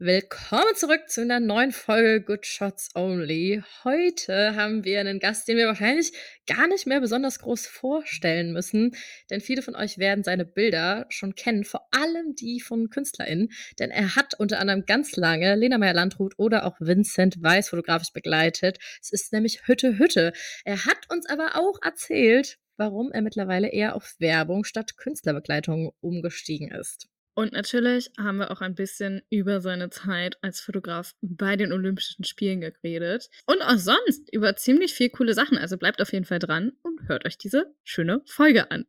Willkommen zurück zu einer neuen Folge Good Shots Only. Heute haben wir einen Gast, den wir wahrscheinlich gar nicht mehr besonders groß vorstellen müssen, denn viele von euch werden seine Bilder schon kennen, vor allem die von KünstlerInnen, denn er hat unter anderem ganz lange Lena Meyer-Landrut oder auch Vincent Weiss fotografisch begleitet. Es ist nämlich Hütte Hütte. Er hat uns aber auch erzählt, warum er mittlerweile eher auf Werbung statt Künstlerbegleitung umgestiegen ist. Und natürlich haben wir auch ein bisschen über seine Zeit als Fotograf bei den Olympischen Spielen geredet. Und auch sonst über ziemlich viel coole Sachen. Also bleibt auf jeden Fall dran und hört euch diese schöne Folge an.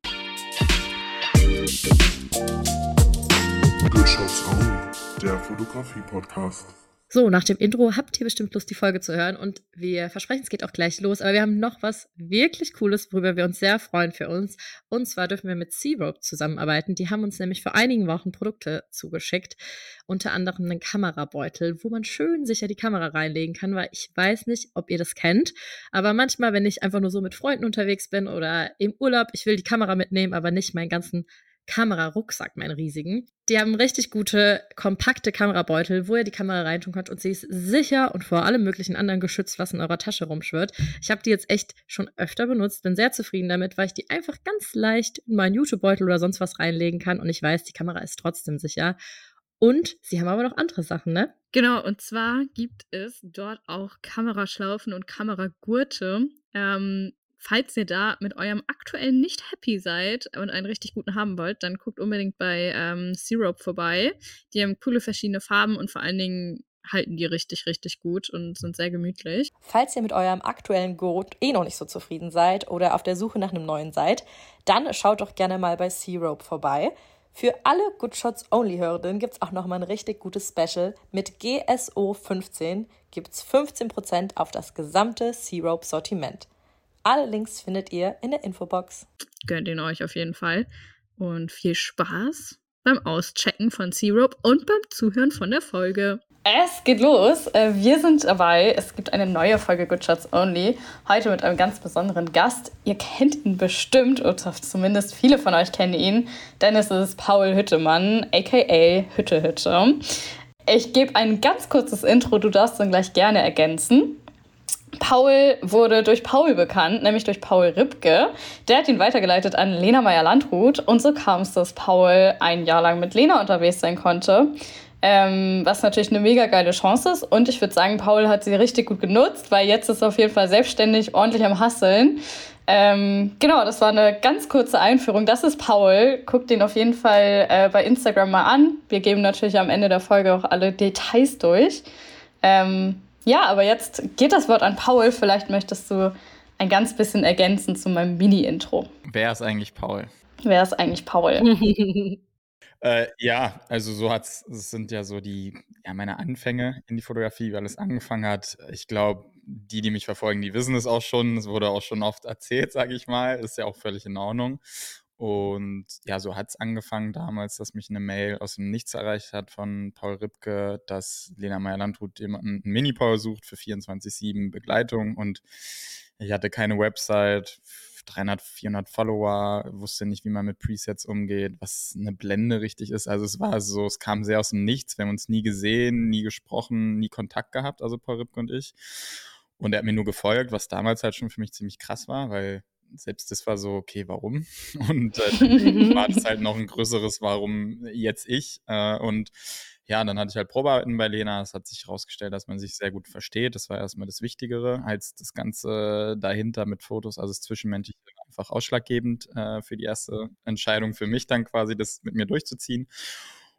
Only, der Fotografie-Podcast. So, nach dem Intro habt ihr bestimmt Lust, die Folge zu hören. Und wir versprechen, es geht auch gleich los. Aber wir haben noch was wirklich Cooles, worüber wir uns sehr freuen für uns. Und zwar dürfen wir mit Searope zusammenarbeiten. Die haben uns nämlich vor einigen Wochen Produkte zugeschickt. Unter anderem einen Kamerabeutel, wo man schön sicher die Kamera reinlegen kann, weil ich weiß nicht, ob ihr das kennt. Aber manchmal, wenn ich einfach nur so mit Freunden unterwegs bin oder im Urlaub, ich will die Kamera mitnehmen, aber nicht meinen ganzen Kamerarucksack, meinen riesigen. Die haben richtig gute, kompakte Kamerabeutel, wo ihr die Kamera reintun könnt und sie ist sicher und vor allem möglichen anderen geschützt, was in eurer Tasche rumschwirrt. Ich habe die jetzt echt schon öfter benutzt, bin sehr zufrieden damit, weil ich die einfach ganz leicht in meinen YouTube-Beutel oder sonst was reinlegen kann und ich weiß, die Kamera ist trotzdem sicher. Und sie haben aber noch andere Sachen, ne? Genau, und zwar gibt es dort auch Kameraschlaufen und Kameragurte. Ähm, Falls ihr da mit eurem aktuellen nicht happy seid und einen richtig guten haben wollt, dann guckt unbedingt bei ähm, Syrup vorbei. Die haben coole verschiedene Farben und vor allen Dingen halten die richtig, richtig gut und sind sehr gemütlich. Falls ihr mit eurem aktuellen Gurt eh noch nicht so zufrieden seid oder auf der Suche nach einem neuen seid, dann schaut doch gerne mal bei Syrup vorbei. Für alle Good Shots Only Hörerinnen gibt es auch nochmal ein richtig gutes Special. Mit GSO 15 gibt es 15% auf das gesamte Syrup Sortiment. Alle Links findet ihr in der Infobox. Gönnt ihn euch auf jeden Fall. Und viel Spaß beim Auschecken von Syrup und beim Zuhören von der Folge. Es geht los. Äh, wir sind dabei. Es gibt eine neue Folge Good Shots Only. Heute mit einem ganz besonderen Gast. Ihr kennt ihn bestimmt, oder zumindest viele von euch kennen ihn, denn es ist Paul Hüttemann, aka Hütte Hütte. Ich gebe ein ganz kurzes Intro, du darfst dann gleich gerne ergänzen. Paul wurde durch Paul bekannt, nämlich durch Paul Ripke. Der hat ihn weitergeleitet an Lena Meyer-Landrut. Und so kam es, dass Paul ein Jahr lang mit Lena unterwegs sein konnte. Ähm, was natürlich eine mega geile Chance ist. Und ich würde sagen, Paul hat sie richtig gut genutzt, weil jetzt ist er auf jeden Fall selbstständig ordentlich am Hasseln. Ähm, genau, das war eine ganz kurze Einführung. Das ist Paul. Guckt ihn auf jeden Fall äh, bei Instagram mal an. Wir geben natürlich am Ende der Folge auch alle Details durch. Ähm, ja, aber jetzt geht das Wort an Paul. Vielleicht möchtest du ein ganz bisschen ergänzen zu meinem Mini-Intro. Wer ist eigentlich Paul? Wer ist eigentlich Paul? äh, ja, also so hat's, es sind ja so die, ja, meine Anfänge in die Fotografie, wie alles angefangen hat. Ich glaube, die, die mich verfolgen, die wissen es auch schon. Es wurde auch schon oft erzählt, sage ich mal. Ist ja auch völlig in Ordnung. Und ja, so hat es angefangen damals, dass mich eine Mail aus dem Nichts erreicht hat von Paul Ripke, dass Lena Meyer-Landrut jemanden einen Mini-Paul sucht für 24-7 Begleitung. Und ich hatte keine Website, 300, 400 Follower, wusste nicht, wie man mit Presets umgeht, was eine Blende richtig ist. Also es war so, es kam sehr aus dem Nichts. Wir haben uns nie gesehen, nie gesprochen, nie Kontakt gehabt, also Paul Ripke und ich. Und er hat mir nur gefolgt, was damals halt schon für mich ziemlich krass war, weil selbst das war so, okay, warum? Und äh, war das halt noch ein größeres Warum jetzt ich? Äh, und ja, dann hatte ich halt Probearbeiten bei Lena. Es hat sich herausgestellt, dass man sich sehr gut versteht. Das war erstmal das Wichtigere, als das Ganze dahinter mit Fotos. Also das Zwischenmenschliche einfach ausschlaggebend äh, für die erste Entscheidung für mich dann quasi, das mit mir durchzuziehen.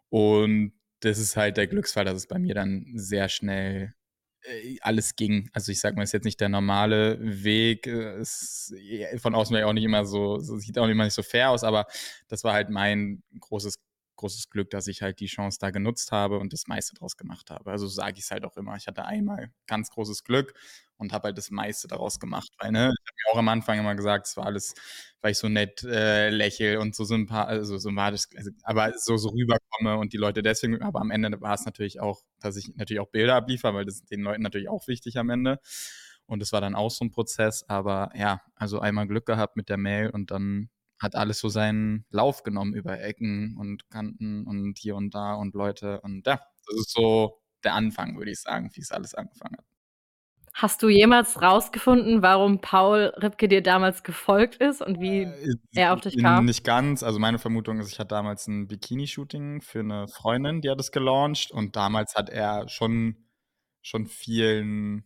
Und das ist halt der Glücksfall, dass es bei mir dann sehr schnell alles ging. Also ich sag mal, ist jetzt nicht der normale Weg. Es, von außen wäre auch nicht immer so, so, sieht auch immer nicht so fair aus, aber das war halt mein großes großes Glück, dass ich halt die Chance da genutzt habe und das meiste draus gemacht habe. Also sage ich es halt auch immer. Ich hatte einmal ganz großes Glück und habe halt das meiste daraus gemacht. Weil, ne, ich habe mir auch am Anfang immer gesagt, es war alles, weil ich so nett äh, lächel und so sympathisch, also sympathisch, also, aber so, so rüberkomme und die Leute deswegen, aber am Ende war es natürlich auch, dass ich natürlich auch Bilder abliefere, weil das ist den Leuten natürlich auch wichtig am Ende. Und es war dann auch so ein Prozess, aber ja, also einmal Glück gehabt mit der Mail und dann hat alles so seinen Lauf genommen über Ecken und Kanten und hier und da und Leute. Und ja, das ist so der Anfang, würde ich sagen, wie es alles angefangen hat. Hast du jemals rausgefunden, warum Paul Ripke dir damals gefolgt ist und wie äh, er auf dich kam? Nicht ganz. Also meine Vermutung ist, ich hatte damals ein Bikini-Shooting für eine Freundin, die hat es gelauncht und damals hat er schon, schon vielen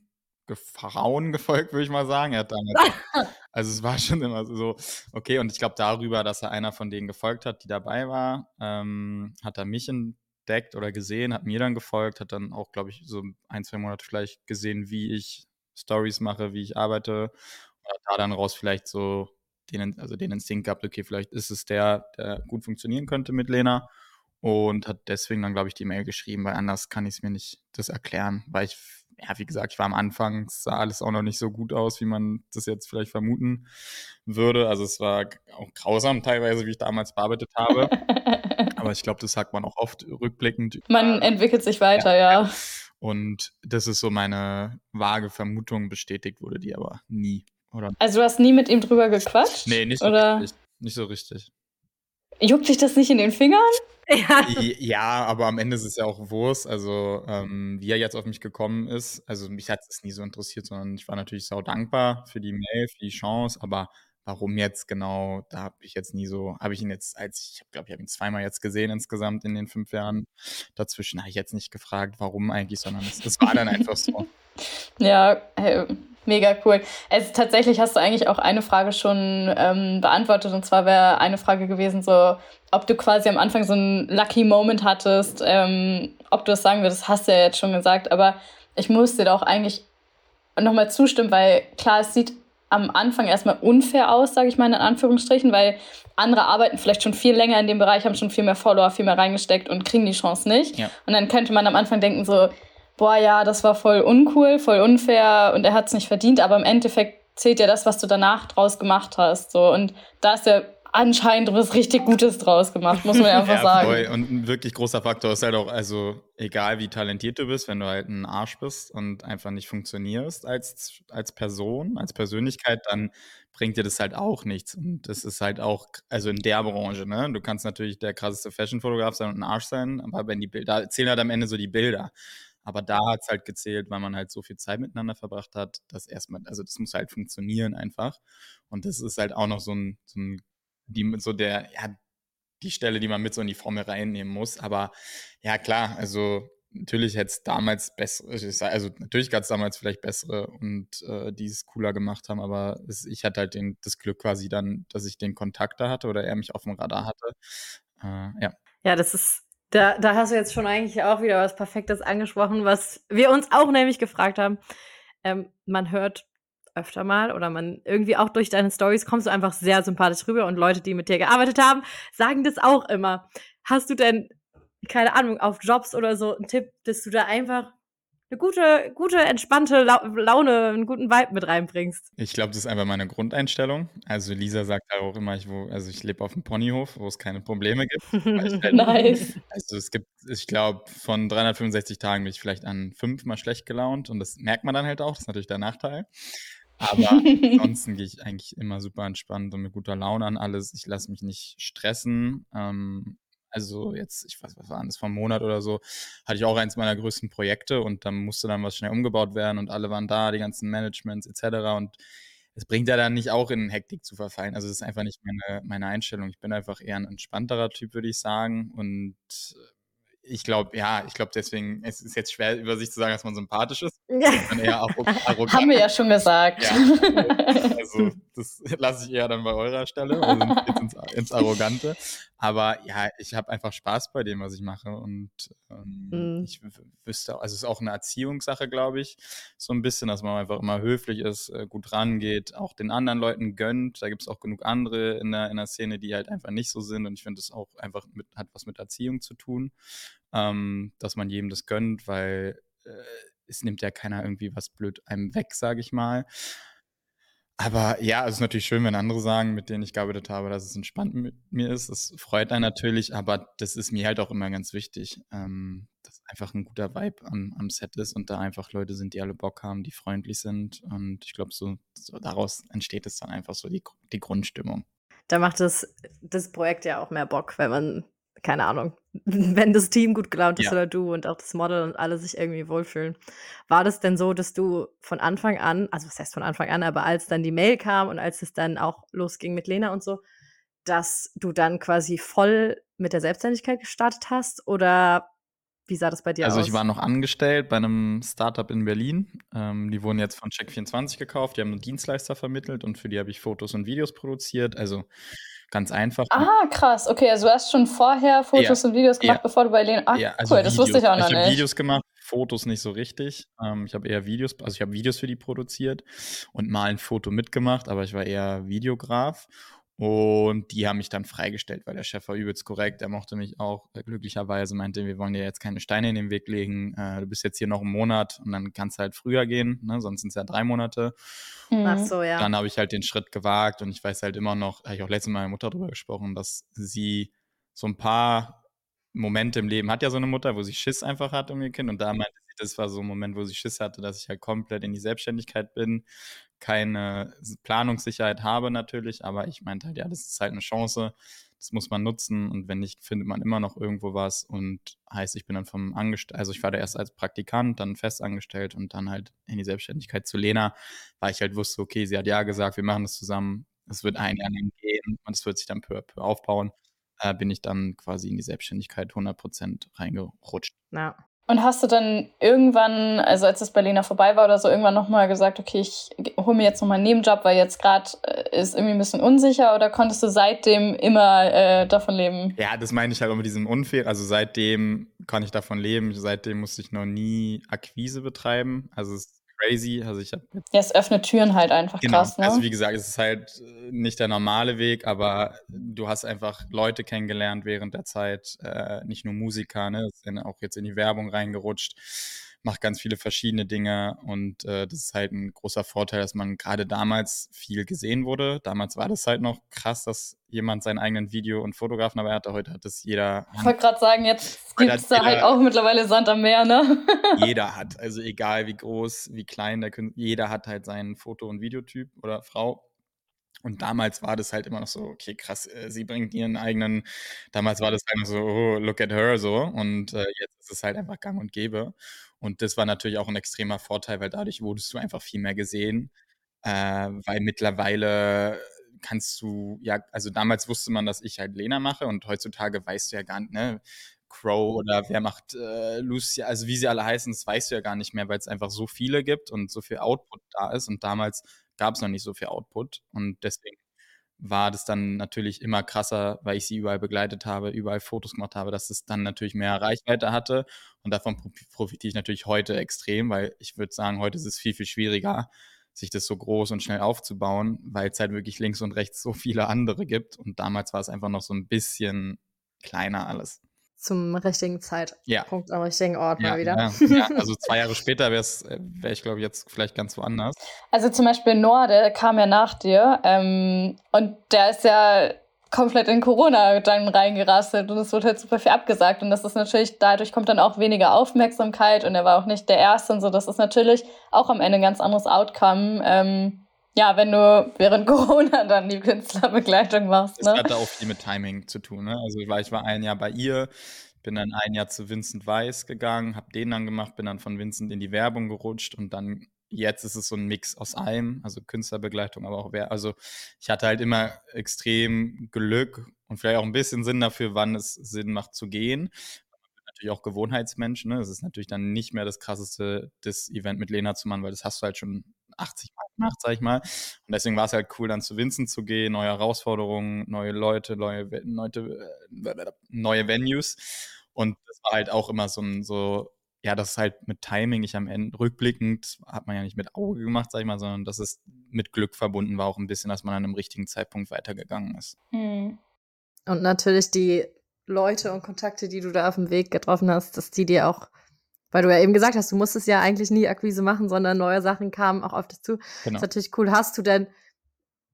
Frauen gefolgt, würde ich mal sagen. Er hat damals, also es war schon immer so, okay, und ich glaube darüber, dass er einer von denen gefolgt hat, die dabei war, ähm, hat er mich entdeckt oder gesehen, hat mir dann gefolgt, hat dann auch, glaube ich, so ein, zwei Monate vielleicht gesehen, wie ich Stories mache, wie ich arbeite. Und hat da dann raus vielleicht so den, also den Instinkt gehabt, okay, vielleicht ist es der, der gut funktionieren könnte mit Lena. Und hat deswegen dann, glaube ich, die Mail geschrieben, weil anders kann ich es mir nicht das erklären, weil ich ja, wie gesagt, ich war am Anfang, es sah alles auch noch nicht so gut aus, wie man das jetzt vielleicht vermuten würde. Also es war auch grausam teilweise, wie ich damals bearbeitet habe. Aber ich glaube, das sagt man auch oft rückblickend. Man entwickelt sich weiter, ja. ja. Und das ist so meine vage Vermutung, bestätigt wurde die aber nie. Oder? Also du hast nie mit ihm drüber gequatscht? Nee, nicht so oder? richtig. Nicht so richtig. Juckt dich das nicht in den Fingern? Ja. ja, aber am Ende ist es ja auch Wurst. Also, ähm, wie er jetzt auf mich gekommen ist, also mich hat es nie so interessiert, sondern ich war natürlich sau dankbar für die Mail, für die Chance, aber warum jetzt genau, da habe ich jetzt nie so, habe ich ihn jetzt als, ich glaube, ich habe ihn zweimal jetzt gesehen insgesamt in den fünf Jahren. Dazwischen habe ich jetzt nicht gefragt, warum eigentlich, sondern es, es war dann einfach so. Ja, hey, Mega cool. Also tatsächlich hast du eigentlich auch eine Frage schon ähm, beantwortet und zwar wäre eine Frage gewesen, so ob du quasi am Anfang so einen Lucky Moment hattest, ähm, ob du das sagen würdest, hast du ja jetzt schon gesagt, aber ich muss dir da auch eigentlich nochmal zustimmen, weil klar, es sieht am Anfang erstmal unfair aus, sage ich mal in Anführungsstrichen, weil andere arbeiten vielleicht schon viel länger in dem Bereich, haben schon viel mehr Follower, viel mehr reingesteckt und kriegen die Chance nicht. Ja. Und dann könnte man am Anfang denken so, boah, ja, das war voll uncool, voll unfair und er hat es nicht verdient, aber im Endeffekt zählt ja das, was du danach draus gemacht hast. So. Und da ist ja anscheinend was richtig Gutes draus gemacht, muss man einfach ja, sagen. Voll. Und ein wirklich großer Faktor ist halt auch, also egal wie talentiert du bist, wenn du halt ein Arsch bist und einfach nicht funktionierst als, als Person, als Persönlichkeit, dann bringt dir das halt auch nichts. Und das ist halt auch, also in der Branche, ne? Du kannst natürlich der krasseste Fashion-Fotograf sein und ein Arsch sein, aber wenn die Bilder, zählen halt am Ende so die Bilder. Aber da hat es halt gezählt, weil man halt so viel Zeit miteinander verbracht hat, dass erstmal, also das muss halt funktionieren einfach. Und das ist halt auch noch so ein, so ein die, so der, ja, die Stelle, die man mit so in die Formel reinnehmen muss. Aber ja, klar, also natürlich hätte es damals bessere, also natürlich gab es damals vielleicht bessere und äh, die es cooler gemacht haben, aber es, ich hatte halt den, das Glück quasi dann, dass ich den Kontakt da hatte oder er mich auf dem Radar hatte. Äh, ja. Ja, das ist da, da hast du jetzt schon eigentlich auch wieder was Perfektes angesprochen, was wir uns auch nämlich gefragt haben. Ähm, man hört öfter mal oder man irgendwie auch durch deine Stories kommst du einfach sehr sympathisch rüber und Leute, die mit dir gearbeitet haben, sagen das auch immer. Hast du denn, keine Ahnung, auf Jobs oder so einen Tipp, dass du da einfach eine gute, gute, entspannte Laune, einen guten Vibe mit reinbringst. Ich glaube, das ist einfach meine Grundeinstellung. Also Lisa sagt auch immer, ich, wo, also ich lebe auf dem Ponyhof, wo es keine Probleme gibt. halt, nice. Also es gibt, ich glaube, von 365 Tagen bin ich vielleicht an fünf mal schlecht gelaunt und das merkt man dann halt auch, das ist natürlich der Nachteil. Aber ansonsten gehe ich eigentlich immer super entspannt und mit guter Laune an alles. Ich lasse mich nicht stressen. Ähm, also jetzt, ich weiß, was war das, vor einem Monat oder so, hatte ich auch eins meiner größten Projekte und dann musste dann was schnell umgebaut werden und alle waren da, die ganzen Managements etc. Und es bringt ja dann nicht auch in Hektik zu verfallen. Also das ist einfach nicht meine, meine Einstellung. Ich bin einfach eher ein entspannterer Typ, würde ich sagen. Und ich glaube, ja, ich glaube deswegen, es ist jetzt schwer über sich zu sagen, dass man sympathisch ist. Ja. Haben wir ja schon gesagt. Ja, also das lasse ich eher dann bei eurer Stelle, wir sind jetzt ins, ins Arrogante. Aber ja, ich habe einfach Spaß bei dem, was ich mache. Und ähm, mhm. ich wüsste, also es ist auch eine Erziehungssache, glaube ich, so ein bisschen, dass man einfach immer höflich ist, äh, gut rangeht, auch den anderen Leuten gönnt. Da gibt es auch genug andere in der, in der Szene, die halt einfach nicht so sind. Und ich finde, das auch einfach mit, hat was mit Erziehung zu tun, ähm, dass man jedem das gönnt, weil äh, es nimmt ja keiner irgendwie was blöd einem weg, sage ich mal. Aber ja, es ist natürlich schön, wenn andere sagen, mit denen ich gearbeitet habe, dass es entspannt mit mir ist. Das freut einen natürlich, aber das ist mir halt auch immer ganz wichtig, ähm, dass einfach ein guter Vibe am, am, Set ist und da einfach Leute sind, die alle Bock haben, die freundlich sind. Und ich glaube, so, so, daraus entsteht es dann einfach so die, die Grundstimmung. Da macht das, das Projekt ja auch mehr Bock, wenn man keine Ahnung, wenn das Team gut gelaunt ist ja. oder du und auch das Model und alle sich irgendwie wohlfühlen. War das denn so, dass du von Anfang an, also was heißt von Anfang an, aber als dann die Mail kam und als es dann auch losging mit Lena und so, dass du dann quasi voll mit der Selbstständigkeit gestartet hast oder wie sah das bei dir also aus? Also ich war noch angestellt bei einem Startup in Berlin. Ähm, die wurden jetzt von Check24 gekauft. Die haben einen Dienstleister vermittelt und für die habe ich Fotos und Videos produziert. Also ganz einfach. Ah, krass. Okay, also du hast schon vorher Fotos ja. und Videos gemacht, ja. bevor du bei Lena. Ach, ja, also cool, Videos. das wusste ich auch noch ich nicht. Ich habe Videos gemacht, Fotos nicht so richtig. Ähm, ich habe eher Videos, also ich habe Videos für die produziert und mal ein Foto mitgemacht, aber ich war eher Videograf. Und die haben mich dann freigestellt, weil der Chef war übelst korrekt. Er mochte mich auch äh, glücklicherweise, meinte, wir wollen dir jetzt keine Steine in den Weg legen. Äh, du bist jetzt hier noch einen Monat und dann kannst du halt früher gehen, ne? sonst sind es ja drei Monate. Mhm. Ach so, ja. Dann habe ich halt den Schritt gewagt und ich weiß halt immer noch, habe ich auch letztes Mal mit meiner Mutter darüber gesprochen, dass sie so ein paar Momente im Leben hat ja so eine Mutter, wo sie Schiss einfach hat um ihr Kind. Und da meinte sie, das war so ein Moment, wo sie Schiss hatte, dass ich halt komplett in die Selbstständigkeit bin, keine Planungssicherheit habe natürlich, aber ich meinte halt, ja, das ist halt eine Chance, das muss man nutzen und wenn nicht, findet man immer noch irgendwo was und heißt, ich bin dann vom Angestellten, also ich war da erst als Praktikant, dann festangestellt und dann halt in die Selbstständigkeit zu Lena, weil ich halt wusste, okay, sie hat ja gesagt, wir machen das zusammen, es wird ein Jahr lang gehen und es wird sich dann peu à peu aufbauen äh, bin ich dann quasi in die Selbstständigkeit 100% reingerutscht. Ja. Und hast du dann irgendwann, also als das Berliner vorbei war oder so, irgendwann nochmal gesagt, okay, ich hole mir jetzt nochmal einen Nebenjob, weil jetzt gerade äh, ist irgendwie ein bisschen unsicher oder konntest du seitdem immer äh, davon leben? Ja, das meine ich halt auch mit diesem Unfair. Also seitdem kann ich davon leben. Seitdem musste ich noch nie Akquise betreiben. Also es crazy. Also ich habe ja, es öffnet Türen halt einfach genau. krass. Ne? Also wie gesagt, es ist halt äh, nicht der normale Weg, aber du hast einfach Leute kennengelernt während der Zeit, äh, nicht nur Musiker, ne, sind auch jetzt in die Werbung reingerutscht macht ganz viele verschiedene Dinge und äh, das ist halt ein großer Vorteil, dass man gerade damals viel gesehen wurde. Damals war das halt noch krass, dass jemand seinen eigenen Video- und Fotografen dabei hatte. Heute hat es jeder. Ich wollte gerade sagen, jetzt gibt es da halt auch mittlerweile Sand am Meer, ne? jeder hat, also egal wie groß, wie klein der Künstler, jeder hat halt seinen Foto- und Videotyp oder Frau. Und damals war das halt immer noch so, okay, krass, äh, sie bringt ihren eigenen, damals war das einfach so, oh, look at her so. Und äh, jetzt ist es halt einfach gang und gäbe. Und das war natürlich auch ein extremer Vorteil, weil dadurch wurdest du einfach viel mehr gesehen. Äh, weil mittlerweile kannst du, ja, also damals wusste man, dass ich halt Lena mache und heutzutage weißt du ja gar nicht, ne, Crow oder wer macht äh, Lucy, also wie sie alle heißen, das weißt du ja gar nicht mehr, weil es einfach so viele gibt und so viel Output da ist. Und damals gab es noch nicht so viel Output. Und deswegen war das dann natürlich immer krasser, weil ich sie überall begleitet habe, überall Fotos gemacht habe, dass es dann natürlich mehr Reichweite hatte. Und davon profitiere ich natürlich heute extrem, weil ich würde sagen, heute ist es viel, viel schwieriger, sich das so groß und schnell aufzubauen, weil es halt wirklich links und rechts so viele andere gibt. Und damals war es einfach noch so ein bisschen kleiner alles zum richtigen Zeitpunkt ja. am richtigen Ort ja, mal wieder. Ja, ja. also zwei Jahre später wäre äh, wär ich, glaube ich, jetzt vielleicht ganz woanders. Also zum Beispiel Norde kam ja nach dir ähm, und der ist ja komplett in Corona dann reingerasselt und es wurde halt super viel abgesagt und das ist natürlich, dadurch kommt dann auch weniger Aufmerksamkeit und er war auch nicht der Erste und so, das ist natürlich auch am Ende ein ganz anderes Outcome. Ähm, ja, wenn du während Corona dann die Künstlerbegleitung machst. Ne? Das hat auch viel mit Timing zu tun. Ne? Also ich war, ich war ein Jahr bei ihr, bin dann ein Jahr zu Vincent Weiss gegangen, habe den dann gemacht, bin dann von Vincent in die Werbung gerutscht und dann jetzt ist es so ein Mix aus allem, also Künstlerbegleitung, aber auch wer. Also ich hatte halt immer extrem Glück und vielleicht auch ein bisschen Sinn dafür, wann es Sinn macht zu gehen natürlich auch Gewohnheitsmensch. Ne? Es ist natürlich dann nicht mehr das krasseste, das Event mit Lena zu machen, weil das hast du halt schon 80 Mal gemacht, sag ich mal. Und deswegen war es halt cool, dann zu Vincent zu gehen, neue Herausforderungen, neue Leute, neue, neue, neue Venues. Und das war halt auch immer so ein, so, ja, das ist halt mit Timing, ich am Ende, rückblickend, hat man ja nicht mit Auge gemacht, sag ich mal, sondern das ist mit Glück verbunden war auch ein bisschen, dass man an einem richtigen Zeitpunkt weitergegangen ist. Hm. Und natürlich die Leute und Kontakte, die du da auf dem Weg getroffen hast, dass die dir auch, weil du ja eben gesagt hast, du musstest ja eigentlich nie Akquise machen, sondern neue Sachen kamen auch auf dich zu. Genau. Das ist natürlich cool. Hast du denn,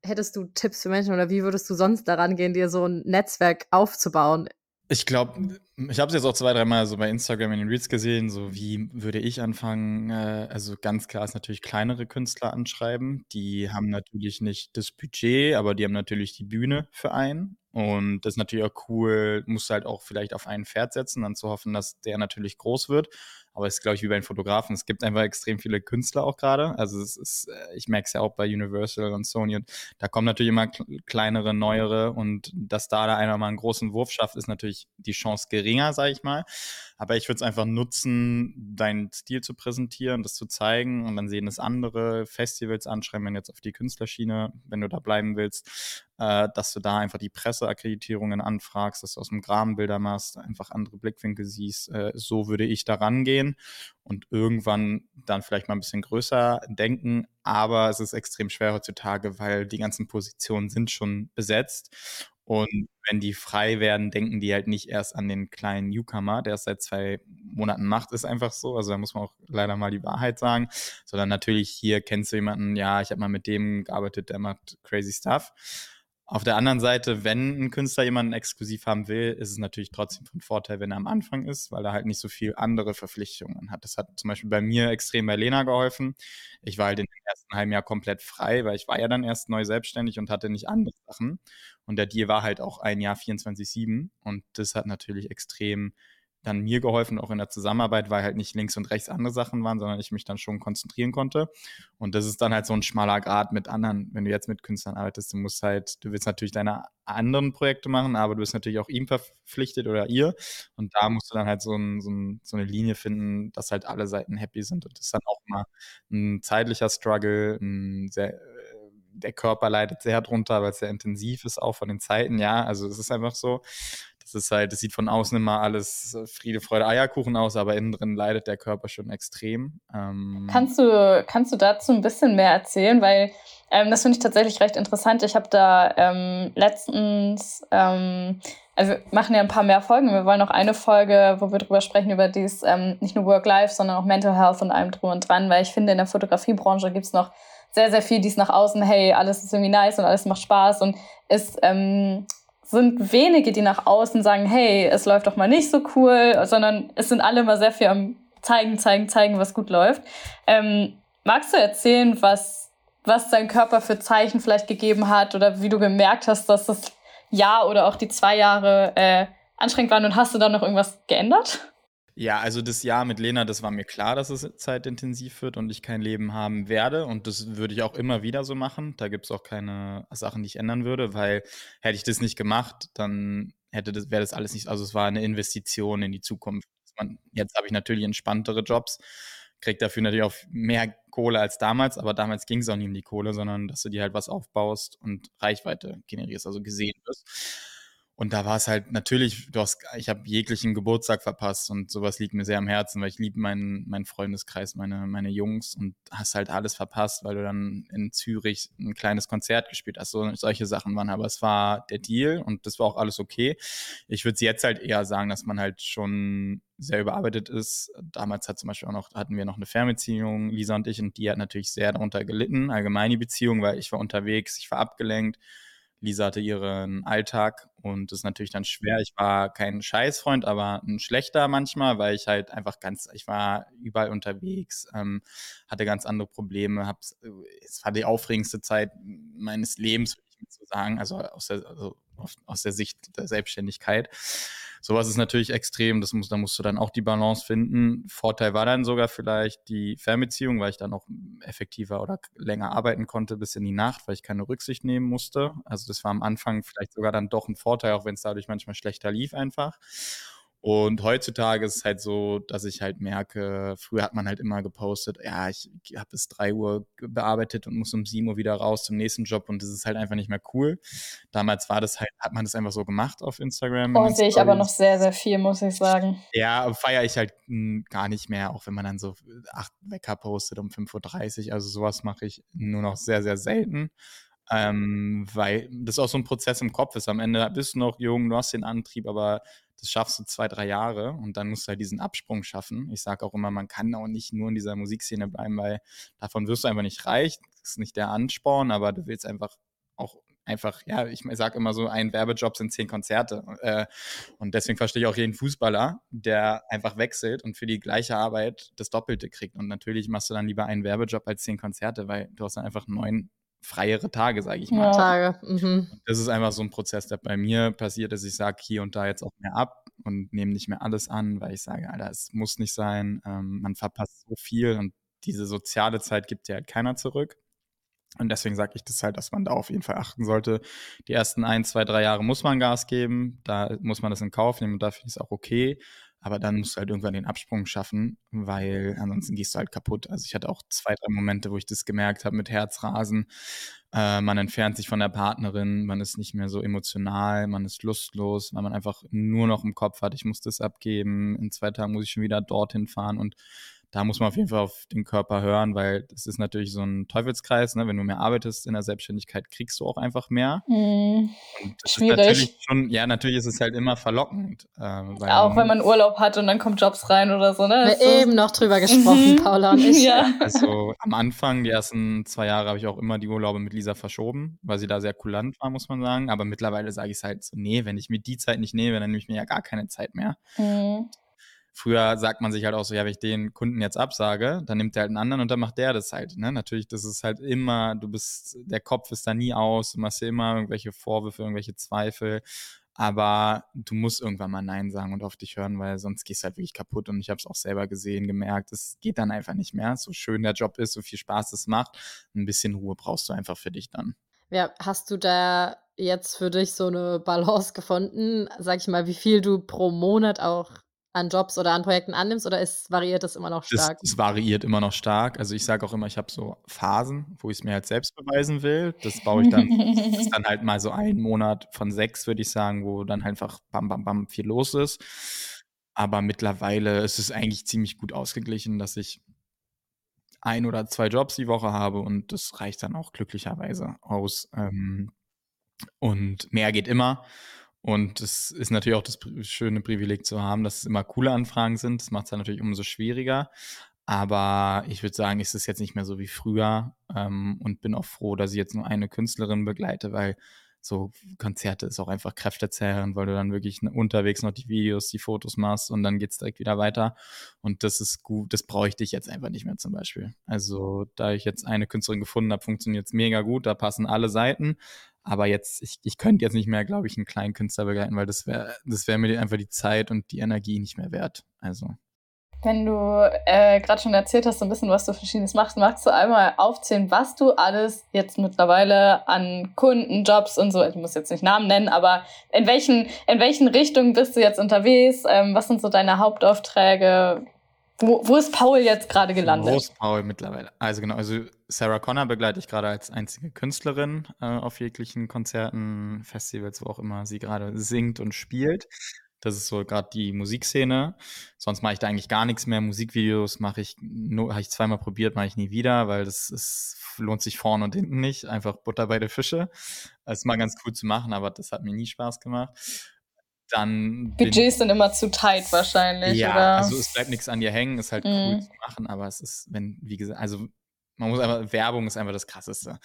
hättest du Tipps für Menschen oder wie würdest du sonst daran gehen, dir so ein Netzwerk aufzubauen? Ich glaube, ich habe es jetzt auch zwei, dreimal so bei Instagram in den Reels gesehen, so wie würde ich anfangen? Äh, also ganz klar ist natürlich kleinere Künstler anschreiben. Die haben natürlich nicht das Budget, aber die haben natürlich die Bühne für einen. Und das ist natürlich auch cool, musst du halt auch vielleicht auf ein Pferd setzen, dann zu hoffen, dass der natürlich groß wird. Aber es ist, glaube ich, wie bei den Fotografen. Es gibt einfach extrem viele Künstler auch gerade. Also es ist, äh, ich merke es ja auch bei Universal und Sony. Und da kommen natürlich immer kleinere, neuere. Und dass da da einer mal einen großen Wurf schafft, ist natürlich die Chance geringer, sage ich mal. Aber ich würde es einfach nutzen, deinen Stil zu präsentieren, das zu zeigen und dann sehen es andere Festivals anschreiben, wenn jetzt auf die Künstlerschiene, wenn du da bleiben willst, äh, dass du da einfach die Presseakkreditierungen anfragst, dass du aus dem Graben Bilder machst, einfach andere Blickwinkel siehst. Äh, so würde ich da rangehen und irgendwann dann vielleicht mal ein bisschen größer denken. Aber es ist extrem schwer heutzutage, weil die ganzen Positionen sind schon besetzt. Und wenn die frei werden, denken die halt nicht erst an den kleinen Newcomer, der es seit zwei Monaten macht, ist einfach so. Also da muss man auch leider mal die Wahrheit sagen. Sondern natürlich hier kennst du jemanden, ja, ich habe mal mit dem gearbeitet, der macht crazy stuff. Auf der anderen Seite, wenn ein Künstler jemanden exklusiv haben will, ist es natürlich trotzdem von Vorteil, wenn er am Anfang ist, weil er halt nicht so viel andere Verpflichtungen hat. Das hat zum Beispiel bei mir extrem bei Lena geholfen. Ich war halt in dem ersten halben Jahr komplett frei, weil ich war ja dann erst neu selbstständig und hatte nicht andere Sachen. Und der Deal war halt auch ein Jahr 24-7 und das hat natürlich extrem dann mir geholfen, auch in der Zusammenarbeit, weil halt nicht links und rechts andere Sachen waren, sondern ich mich dann schon konzentrieren konnte. Und das ist dann halt so ein schmaler Grad mit anderen. Wenn du jetzt mit Künstlern arbeitest, du musst halt, du willst natürlich deine anderen Projekte machen, aber du bist natürlich auch ihm verpflichtet oder ihr. Und da musst du dann halt so, ein, so, ein, so eine Linie finden, dass halt alle Seiten happy sind. Und das ist dann auch mal ein zeitlicher Struggle, ein sehr, der Körper leidet sehr drunter, weil es sehr intensiv ist, auch von den Zeiten, ja. Also es ist einfach so. Das ist halt, es sieht von außen immer alles Friede, Freude, Eierkuchen aus, aber innen drin leidet der Körper schon extrem. Ähm kannst, du, kannst du dazu ein bisschen mehr erzählen? Weil ähm, das finde ich tatsächlich recht interessant. Ich habe da ähm, letztens, ähm, also wir machen ja ein paar mehr Folgen. Wir wollen noch eine Folge, wo wir drüber sprechen, über dies, ähm, nicht nur Work-Life, sondern auch Mental Health und allem drum und dran, weil ich finde, in der Fotografiebranche gibt es noch sehr, sehr viel dies nach außen, hey, alles ist irgendwie nice und alles macht Spaß und ist ähm, sind wenige, die nach außen sagen, hey, es läuft doch mal nicht so cool, sondern es sind alle immer sehr viel am zeigen, zeigen, zeigen, was gut läuft. Ähm, magst du erzählen, was, was dein Körper für Zeichen vielleicht gegeben hat oder wie du gemerkt hast, dass das Jahr oder auch die zwei Jahre äh, anstrengend waren und hast du dann noch irgendwas geändert? Ja, also das Jahr mit Lena, das war mir klar, dass es zeitintensiv wird und ich kein Leben haben werde. Und das würde ich auch immer wieder so machen. Da gibt es auch keine Sachen, die ich ändern würde, weil hätte ich das nicht gemacht, dann hätte das, wäre das alles nicht, also es war eine Investition in die Zukunft. Jetzt habe ich natürlich entspanntere Jobs, kriege dafür natürlich auch mehr Kohle als damals, aber damals ging es auch nicht um die Kohle, sondern dass du dir halt was aufbaust und Reichweite generierst, also gesehen wirst. Und da war es halt natürlich, du hast, ich habe jeglichen Geburtstag verpasst und sowas liegt mir sehr am Herzen, weil ich liebe meinen, meinen Freundeskreis, meine, meine Jungs und hast halt alles verpasst, weil du dann in Zürich ein kleines Konzert gespielt hast. So, solche Sachen waren, aber es war der Deal und das war auch alles okay. Ich würde jetzt halt eher sagen, dass man halt schon sehr überarbeitet ist. Damals hat zum Beispiel auch noch, hatten wir noch eine Fernbeziehung, Lisa und ich, und die hat natürlich sehr darunter gelitten, allgemein die Beziehung, weil ich war unterwegs, ich war abgelenkt Lisa hatte ihren Alltag und das ist natürlich dann schwer. Ich war kein Scheißfreund, aber ein schlechter manchmal, weil ich halt einfach ganz, ich war überall unterwegs, ähm, hatte ganz andere Probleme, hab's, es war die aufregendste Zeit meines Lebens, würde ich mal so sagen, also aus der, also aus der Sicht der Selbstständigkeit. Sowas ist natürlich extrem, das muss, da musst du dann auch die Balance finden. Vorteil war dann sogar vielleicht die Fernbeziehung, weil ich dann auch effektiver oder länger arbeiten konnte bis in die Nacht, weil ich keine Rücksicht nehmen musste. Also das war am Anfang vielleicht sogar dann doch ein Vorteil, auch wenn es dadurch manchmal schlechter lief einfach. Und heutzutage ist es halt so, dass ich halt merke, früher hat man halt immer gepostet, ja, ich habe bis 3 Uhr bearbeitet und muss um 7 Uhr wieder raus zum nächsten Job und das ist halt einfach nicht mehr cool. Damals war das halt, hat man das einfach so gemacht auf Instagram. Oh, sehe ich aber noch sehr, sehr viel, muss ich sagen. Ja, feiere ich halt hm, gar nicht mehr, auch wenn man dann so acht Wecker postet um 5.30 Uhr. Also sowas mache ich nur noch sehr, sehr selten. Ähm, weil das auch so ein Prozess im Kopf ist. Am Ende bist du noch jung, du hast den Antrieb, aber das schaffst du zwei, drei Jahre und dann musst du halt diesen Absprung schaffen. Ich sage auch immer, man kann auch nicht nur in dieser Musikszene bleiben, weil davon wirst du einfach nicht reich. Das ist nicht der Ansporn, aber du willst einfach auch einfach, ja, ich sage immer so, ein Werbejob sind zehn Konzerte. Äh, und deswegen verstehe ich auch jeden Fußballer, der einfach wechselt und für die gleiche Arbeit das Doppelte kriegt. Und natürlich machst du dann lieber einen Werbejob als zehn Konzerte, weil du hast dann einfach neun freiere Tage, sage ich mal. Ja. Tage. Mhm. Das ist einfach so ein Prozess, der bei mir passiert, dass ich sage, hier und da jetzt auch mehr ab und nehme nicht mehr alles an, weil ich sage, Alter, es muss nicht sein. Ähm, man verpasst so viel und diese soziale Zeit gibt ja halt keiner zurück. Und deswegen sage ich das halt, dass man da auf jeden Fall achten sollte. Die ersten ein, zwei, drei Jahre muss man Gas geben, da muss man das in Kauf nehmen und dafür ist es auch okay. Aber dann musst du halt irgendwann den Absprung schaffen, weil ansonsten gehst du halt kaputt. Also ich hatte auch zwei, drei Momente, wo ich das gemerkt habe mit Herzrasen. Äh, man entfernt sich von der Partnerin, man ist nicht mehr so emotional, man ist lustlos, weil man einfach nur noch im Kopf hat, ich muss das abgeben, in zwei Tagen muss ich schon wieder dorthin fahren und da muss man auf jeden Fall auf den Körper hören, weil das ist natürlich so ein Teufelskreis. Ne? Wenn du mehr arbeitest in der Selbstständigkeit, kriegst du auch einfach mehr. Mm, schwierig. schon, ja, natürlich ist es halt immer verlockend. Äh, auch wenn man Urlaub hat und dann kommen Jobs rein oder so. Ne? Wir haben eben noch drüber gesprochen, mhm. Paula und ich. ja. Also am Anfang, die ersten zwei Jahre, habe ich auch immer die Urlaube mit Lisa verschoben, weil sie da sehr kulant war, muss man sagen. Aber mittlerweile sage ich es halt so, nee, wenn ich mir die Zeit nicht nehme, dann nehme ich mir ja gar keine Zeit mehr. Mm. Früher sagt man sich halt auch so, ja, wenn ich den Kunden jetzt absage, dann nimmt der halt einen anderen und dann macht der das halt. Ne? Natürlich, das ist halt immer, du bist, der Kopf ist da nie aus, du machst dir immer irgendwelche Vorwürfe, irgendwelche Zweifel. Aber du musst irgendwann mal Nein sagen und auf dich hören, weil sonst gehst du halt wirklich kaputt. Und ich habe es auch selber gesehen, gemerkt, es geht dann einfach nicht mehr. So schön der Job ist, so viel Spaß es macht, ein bisschen Ruhe brauchst du einfach für dich dann. Ja, hast du da jetzt für dich so eine Balance gefunden, sag ich mal, wie viel du pro Monat auch an Jobs oder an Projekten annimmst oder ist, variiert das immer noch stark? Es, es variiert immer noch stark. Also ich sage auch immer, ich habe so Phasen, wo ich es mir halt selbst beweisen will. Das baue ich dann, das ist dann halt mal so ein Monat von sechs, würde ich sagen, wo dann halt einfach bam, bam, bam viel los ist. Aber mittlerweile ist es eigentlich ziemlich gut ausgeglichen, dass ich ein oder zwei Jobs die Woche habe und das reicht dann auch glücklicherweise aus. Ähm, und mehr geht immer. Und es ist natürlich auch das schöne Privileg zu haben, dass es immer coole Anfragen sind. Das macht es dann natürlich umso schwieriger. Aber ich würde sagen, ist es jetzt nicht mehr so wie früher ähm, und bin auch froh, dass ich jetzt nur eine Künstlerin begleite, weil so Konzerte ist auch einfach kräftezehrend, weil du dann wirklich unterwegs noch die Videos, die Fotos machst und dann geht es direkt wieder weiter. Und das ist gut, das bräuchte ich jetzt einfach nicht mehr zum Beispiel. Also, da ich jetzt eine Künstlerin gefunden habe, funktioniert es mega gut, da passen alle Seiten. Aber jetzt, ich, ich könnte jetzt nicht mehr, glaube ich, einen kleinen Künstler begleiten, weil das wäre das wär mir einfach die Zeit und die Energie nicht mehr wert. Also. Wenn du äh, gerade schon erzählt hast, so ein bisschen, was du verschiedenes machst, magst du einmal aufzählen, was du alles jetzt mittlerweile an Kunden, Jobs und so, ich muss jetzt nicht Namen nennen, aber in welchen, in welchen Richtungen bist du jetzt unterwegs? Ähm, was sind so deine Hauptaufträge? Wo, wo ist Paul jetzt gerade gelandet? Wo ist Paul mittlerweile? Also genau, also Sarah Connor begleite ich gerade als einzige Künstlerin äh, auf jeglichen Konzerten, Festivals, wo auch immer sie gerade singt und spielt. Das ist so gerade die Musikszene. Sonst mache ich da eigentlich gar nichts mehr. Musikvideos mache ich habe ich zweimal probiert, mache ich nie wieder, weil das ist, lohnt sich vorne und hinten nicht. Einfach Butter bei der Fische. Das ist mal ganz cool zu machen, aber das hat mir nie Spaß gemacht. Dann Budgets sind immer zu tight wahrscheinlich. Ja, oder? also es bleibt nichts an dir hängen, ist halt mm. cool mhm. zu machen, aber es ist, wenn, wie gesagt, also man muss einfach, Werbung ist einfach das Krasseste.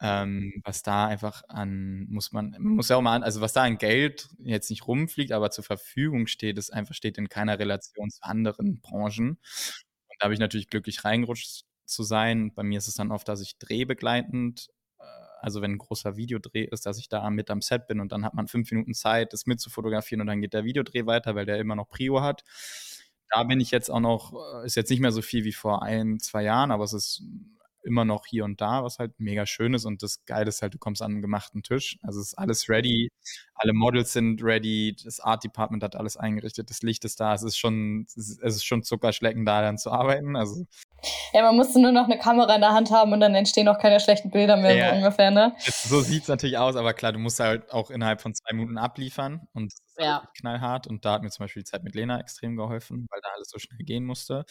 Ähm, was da einfach an, muss man, muss ja auch mal an, also was da an Geld jetzt nicht rumfliegt, aber zur Verfügung steht, ist einfach steht in keiner Relation zu anderen Branchen. Und da habe ich natürlich glücklich reingerutscht zu sein. Bei mir ist es dann oft, dass ich drehbegleitend, äh, also wenn ein großer Videodreh ist, dass ich da mit am Set bin und dann hat man fünf Minuten Zeit, das mitzufotografieren und dann geht der Videodreh weiter, weil der immer noch Prio hat. Da bin ich jetzt auch noch, äh, ist jetzt nicht mehr so viel wie vor ein, zwei Jahren, aber es ist immer noch hier und da, was halt mega schön ist. Und das Geile ist halt, du kommst an einen gemachten Tisch. Also es ist alles ready, alle Models sind ready, das Art Department hat alles eingerichtet, das Licht ist da. Es ist schon, es ist schon Zuckerschlecken da, dann zu arbeiten. Also ja, man musste nur noch eine Kamera in der Hand haben und dann entstehen auch keine schlechten Bilder mehr, ja, so ungefähr, ne? so sieht es natürlich aus, aber klar, du musst halt auch innerhalb von zwei Minuten abliefern und das ist ja. halt knallhart. Und da hat mir zum Beispiel die Zeit mit Lena extrem geholfen, weil da alles so schnell gehen musste.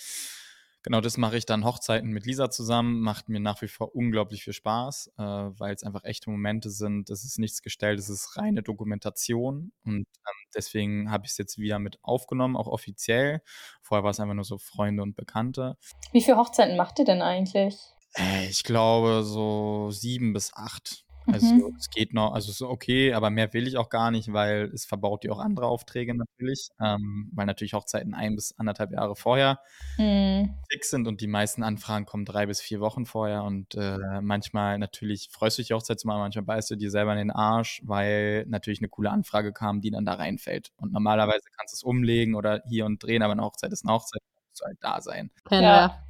Genau, das mache ich dann Hochzeiten mit Lisa zusammen, macht mir nach wie vor unglaublich viel Spaß, äh, weil es einfach echte Momente sind. Das ist nichts gestellt, es ist reine Dokumentation und ähm, deswegen habe ich es jetzt wieder mit aufgenommen, auch offiziell. Vorher war es einfach nur so Freunde und Bekannte. Wie viele Hochzeiten macht ihr denn eigentlich? Äh, ich glaube so sieben bis acht Also Mhm. es geht noch, also es ist okay, aber mehr will ich auch gar nicht, weil es verbaut dir auch andere Aufträge natürlich, ähm, weil natürlich Hochzeiten ein bis anderthalb Jahre vorher Mhm. fix sind und die meisten Anfragen kommen drei bis vier Wochen vorher und äh, manchmal natürlich freust du dich die Hochzeit zu machen, manchmal beißt du dir selber in den Arsch, weil natürlich eine coole Anfrage kam, die dann da reinfällt. Und normalerweise kannst du es umlegen oder hier und drehen, aber eine Hochzeit ist eine Hochzeit, musst du halt da sein. Ja.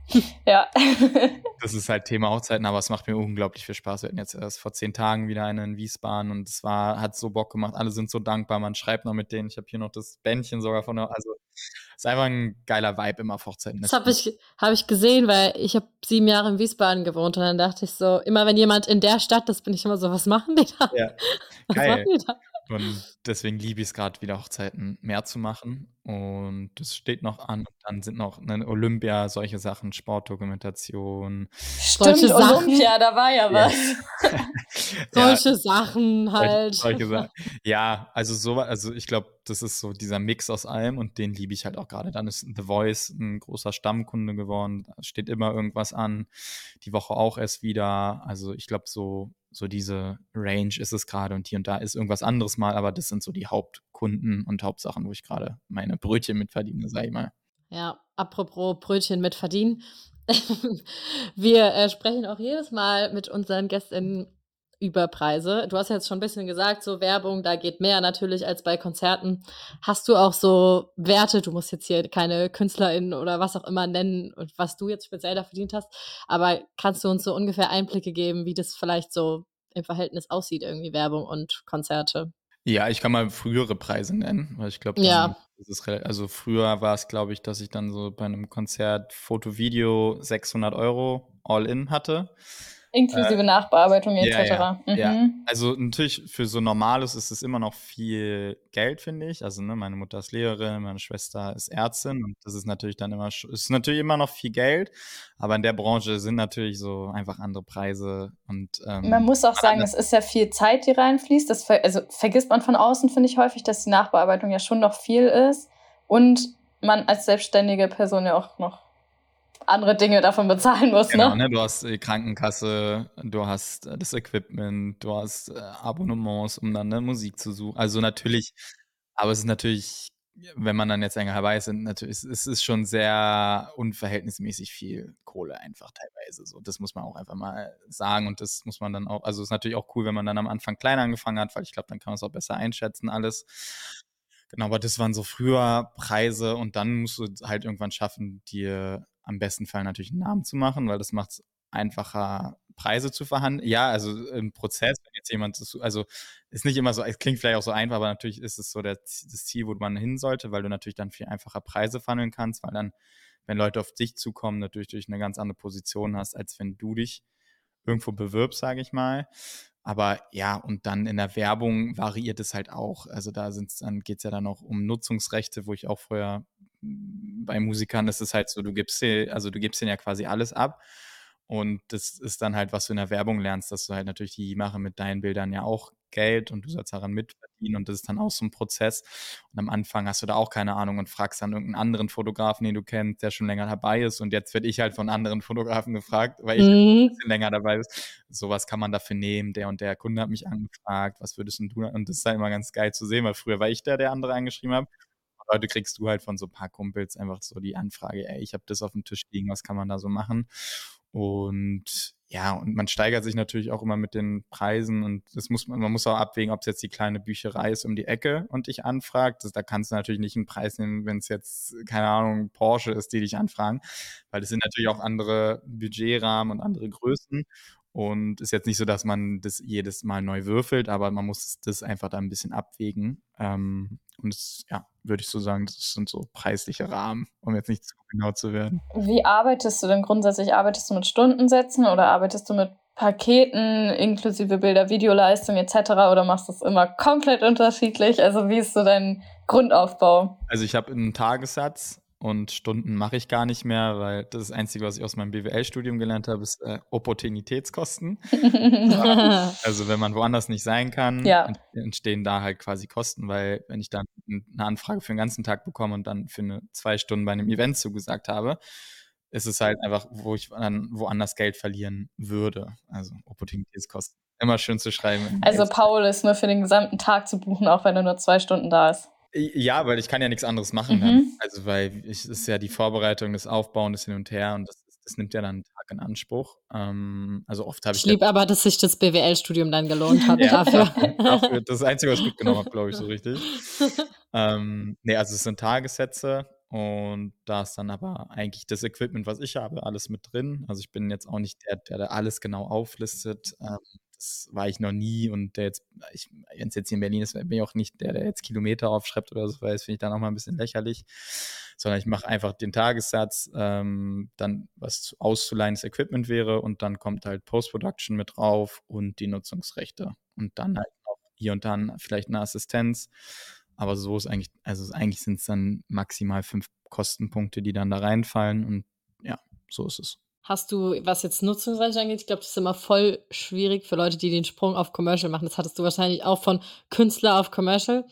Ja. Das ist halt Thema Hochzeiten, aber es macht mir unglaublich viel Spaß. Wir hatten jetzt erst vor zehn Tagen wieder eine in Wiesbaden und es war, hat so Bock gemacht. Alle sind so dankbar. Man schreibt noch mit denen. Ich habe hier noch das Bändchen sogar von der, also es ist einfach ein geiler Vibe immer auf Hochzeiten. Das habe ich, hab ich gesehen, weil ich habe sieben Jahre in Wiesbaden gewohnt und dann dachte ich so, immer wenn jemand in der Stadt ist, bin ich immer so, was machen die da? Ja, Was geil. machen die da? Und deswegen liebe ich es gerade wieder Hochzeiten mehr zu machen. Und das steht noch an. Und dann sind noch ne, Olympia, solche Sachen, Sportdokumentation. Stimmt, Solche Sachen. Olympia, da war ja was. Ja, Solche Sachen solche, halt. solche Sachen. Ja, also so, also ich glaube, das ist so dieser Mix aus allem und den liebe ich halt auch gerade. Dann ist The Voice ein großer Stammkunde geworden. Da steht immer irgendwas an. Die Woche auch erst wieder. Also ich glaube, so, so diese Range ist es gerade und hier und da ist irgendwas anderes mal, aber das sind so die Hauptkunden und Hauptsachen, wo ich gerade meine Brötchen mit verdiene, sag ich mal. Ja, apropos Brötchen mit verdienen. Wir äh, sprechen auch jedes Mal mit unseren Gästinnen über Preise. Du hast jetzt schon ein bisschen gesagt, so Werbung, da geht mehr natürlich als bei Konzerten. Hast du auch so Werte? Du musst jetzt hier keine KünstlerInnen oder was auch immer nennen und was du jetzt speziell da verdient hast. Aber kannst du uns so ungefähr Einblicke geben, wie das vielleicht so im Verhältnis aussieht, irgendwie Werbung und Konzerte? Ja, ich kann mal frühere Preise nennen, weil ich glaube, Ja. also früher war es, glaube ich, dass ich dann so bei einem Konzert Foto, Video 600 Euro All-In hatte. Inklusive Nachbearbeitung ja, etc. ja, Mhm. ja. Also natürlich für so Normales ist es immer noch viel Geld, finde ich. Also ne, meine Mutter ist Lehrerin, meine Schwester ist Ärztin und das ist natürlich dann immer, ist natürlich immer noch viel Geld, aber in der Branche sind natürlich so einfach andere Preise und ähm, Man muss auch sagen, es ist ja viel Zeit, die reinfließt. Das ver also vergisst man von außen, finde ich häufig, dass die Nachbearbeitung ja schon noch viel ist. Und man als selbstständige Person ja auch noch andere Dinge davon bezahlen muss. Genau, ne? ne? Du hast die Krankenkasse, du hast äh, das Equipment, du hast äh, Abonnements, um dann ne, Musik zu suchen. Also natürlich, aber es ist natürlich, wenn man dann jetzt länger dabei ist, natürlich, es, es ist schon sehr unverhältnismäßig viel Kohle einfach teilweise. So, das muss man auch einfach mal sagen und das muss man dann auch, also es ist natürlich auch cool, wenn man dann am Anfang klein angefangen hat, weil ich glaube, dann kann man es auch besser einschätzen alles. Genau, aber das waren so früher Preise und dann musst du halt irgendwann schaffen, dir am besten Fall natürlich einen Namen zu machen, weil das macht es einfacher, Preise zu verhandeln. Ja, also im Prozess, wenn jetzt jemand, das- also ist nicht immer so, es klingt vielleicht auch so einfach, aber natürlich ist es so der, das Ziel, wo man hin sollte, weil du natürlich dann viel einfacher Preise verhandeln kannst, weil dann, wenn Leute auf dich zukommen, natürlich durch eine ganz andere Position hast, als wenn du dich irgendwo bewirbst, sage ich mal. Aber ja, und dann in der Werbung variiert es halt auch. Also da sind's dann geht es ja dann auch um Nutzungsrechte, wo ich auch vorher bei Musikern ist es halt so, du gibst also du gibst denen ja quasi alles ab. Und das ist dann halt, was du in der Werbung lernst, dass du halt natürlich die machen mit deinen Bildern ja auch Geld und du sollst daran mitverdienen und das ist dann auch so ein Prozess. Und am Anfang hast du da auch keine Ahnung und fragst dann irgendeinen anderen Fotografen, den du kennst, der schon länger dabei ist. Und jetzt werde ich halt von anderen Fotografen gefragt, weil ich ein Mhm. bisschen länger dabei ist. Sowas kann man dafür nehmen. Der und der Kunde hat mich angefragt, was würdest denn du? Und das ist halt immer ganz geil zu sehen, weil früher war ich der, der andere angeschrieben hat. Heute kriegst du halt von so ein paar Kumpels einfach so die Anfrage, ey, ich habe das auf dem Tisch liegen, was kann man da so machen? Und ja, und man steigert sich natürlich auch immer mit den Preisen und das muss man, man muss auch abwägen, ob es jetzt die kleine Bücherei ist um die Ecke und dich anfragt. Das, da kannst du natürlich nicht einen Preis nehmen, wenn es jetzt, keine Ahnung, Porsche ist, die dich anfragen, weil das sind natürlich auch andere Budgetrahmen und andere Größen. Und ist jetzt nicht so, dass man das jedes Mal neu würfelt, aber man muss das einfach da ein bisschen abwägen. Ähm, und das, ja, würde ich so sagen, das sind so preisliche Rahmen, um jetzt nicht zu genau zu werden. Wie arbeitest du denn grundsätzlich? Arbeitest du mit Stundensätzen oder arbeitest du mit Paketen inklusive Bilder, Videoleistung etc. oder machst du es immer komplett unterschiedlich? Also wie ist so dein Grundaufbau? Also ich habe einen Tagessatz und Stunden mache ich gar nicht mehr, weil das, das Einzige, was ich aus meinem BWL-Studium gelernt habe, ist äh, Opportunitätskosten. Also wenn man woanders nicht sein kann, Ja. ent- entstehen da halt quasi Kosten, weil wenn ich dann eine Anfrage für den ganzen Tag bekomme und dann für eine zwei Stunden bei einem Event zugesagt habe, ist es halt einfach, wo ich dann woanders Geld verlieren würde. Also Opportunitätskosten. immer schön zu schreiben. Also Paul ist nur für den gesamten Tag zu buchen, auch wenn er nur zwei Stunden da ist. Ja, weil ich kann ja nichts anderes machen dann. Mhm. Also, weil es ist ja die Vorbereitung, das Aufbauen, das Hin und Her und das, das nimmt ja dann einen Tag in Anspruch. Ähm, also oft habe ich. Ich liebe aber, dass sich das BWL-Studium dann gelohnt hat Ja, dafür. dafür. Das ist das Einzige, was ich mitgenommen habe, glaube ich, so richtig. Ähm, nee, also es sind Tagessätze und da ist dann aber eigentlich das Equipment, was ich habe, alles mit drin. Also ich bin jetzt auch nicht der, der da alles genau auflistet. Ähm, das war ich noch nie und der jetzt, wenn es jetzt hier in Berlin ist, bin ich auch nicht der, der jetzt Kilometer aufschreibt oder so, weil das finde ich dann auch mal ein bisschen lächerlich. Sondern ich mache einfach den Tagessatz, ähm, dann was auszuleihendes Equipment wäre und dann kommt halt Post-Production mit drauf und die Nutzungsrechte. Und dann halt auch hier und dann vielleicht eine Assistenz. Aber so ist eigentlich, also eigentlich sind es dann maximal fünf Kostenpunkte, die dann da reinfallen. Und ja, so ist es. Hast du, was jetzt Nutzungsrechte angeht, ich glaube, das ist immer voll schwierig für Leute, die den Sprung auf Commercial machen. Das hattest du wahrscheinlich auch von Künstler auf Commercial.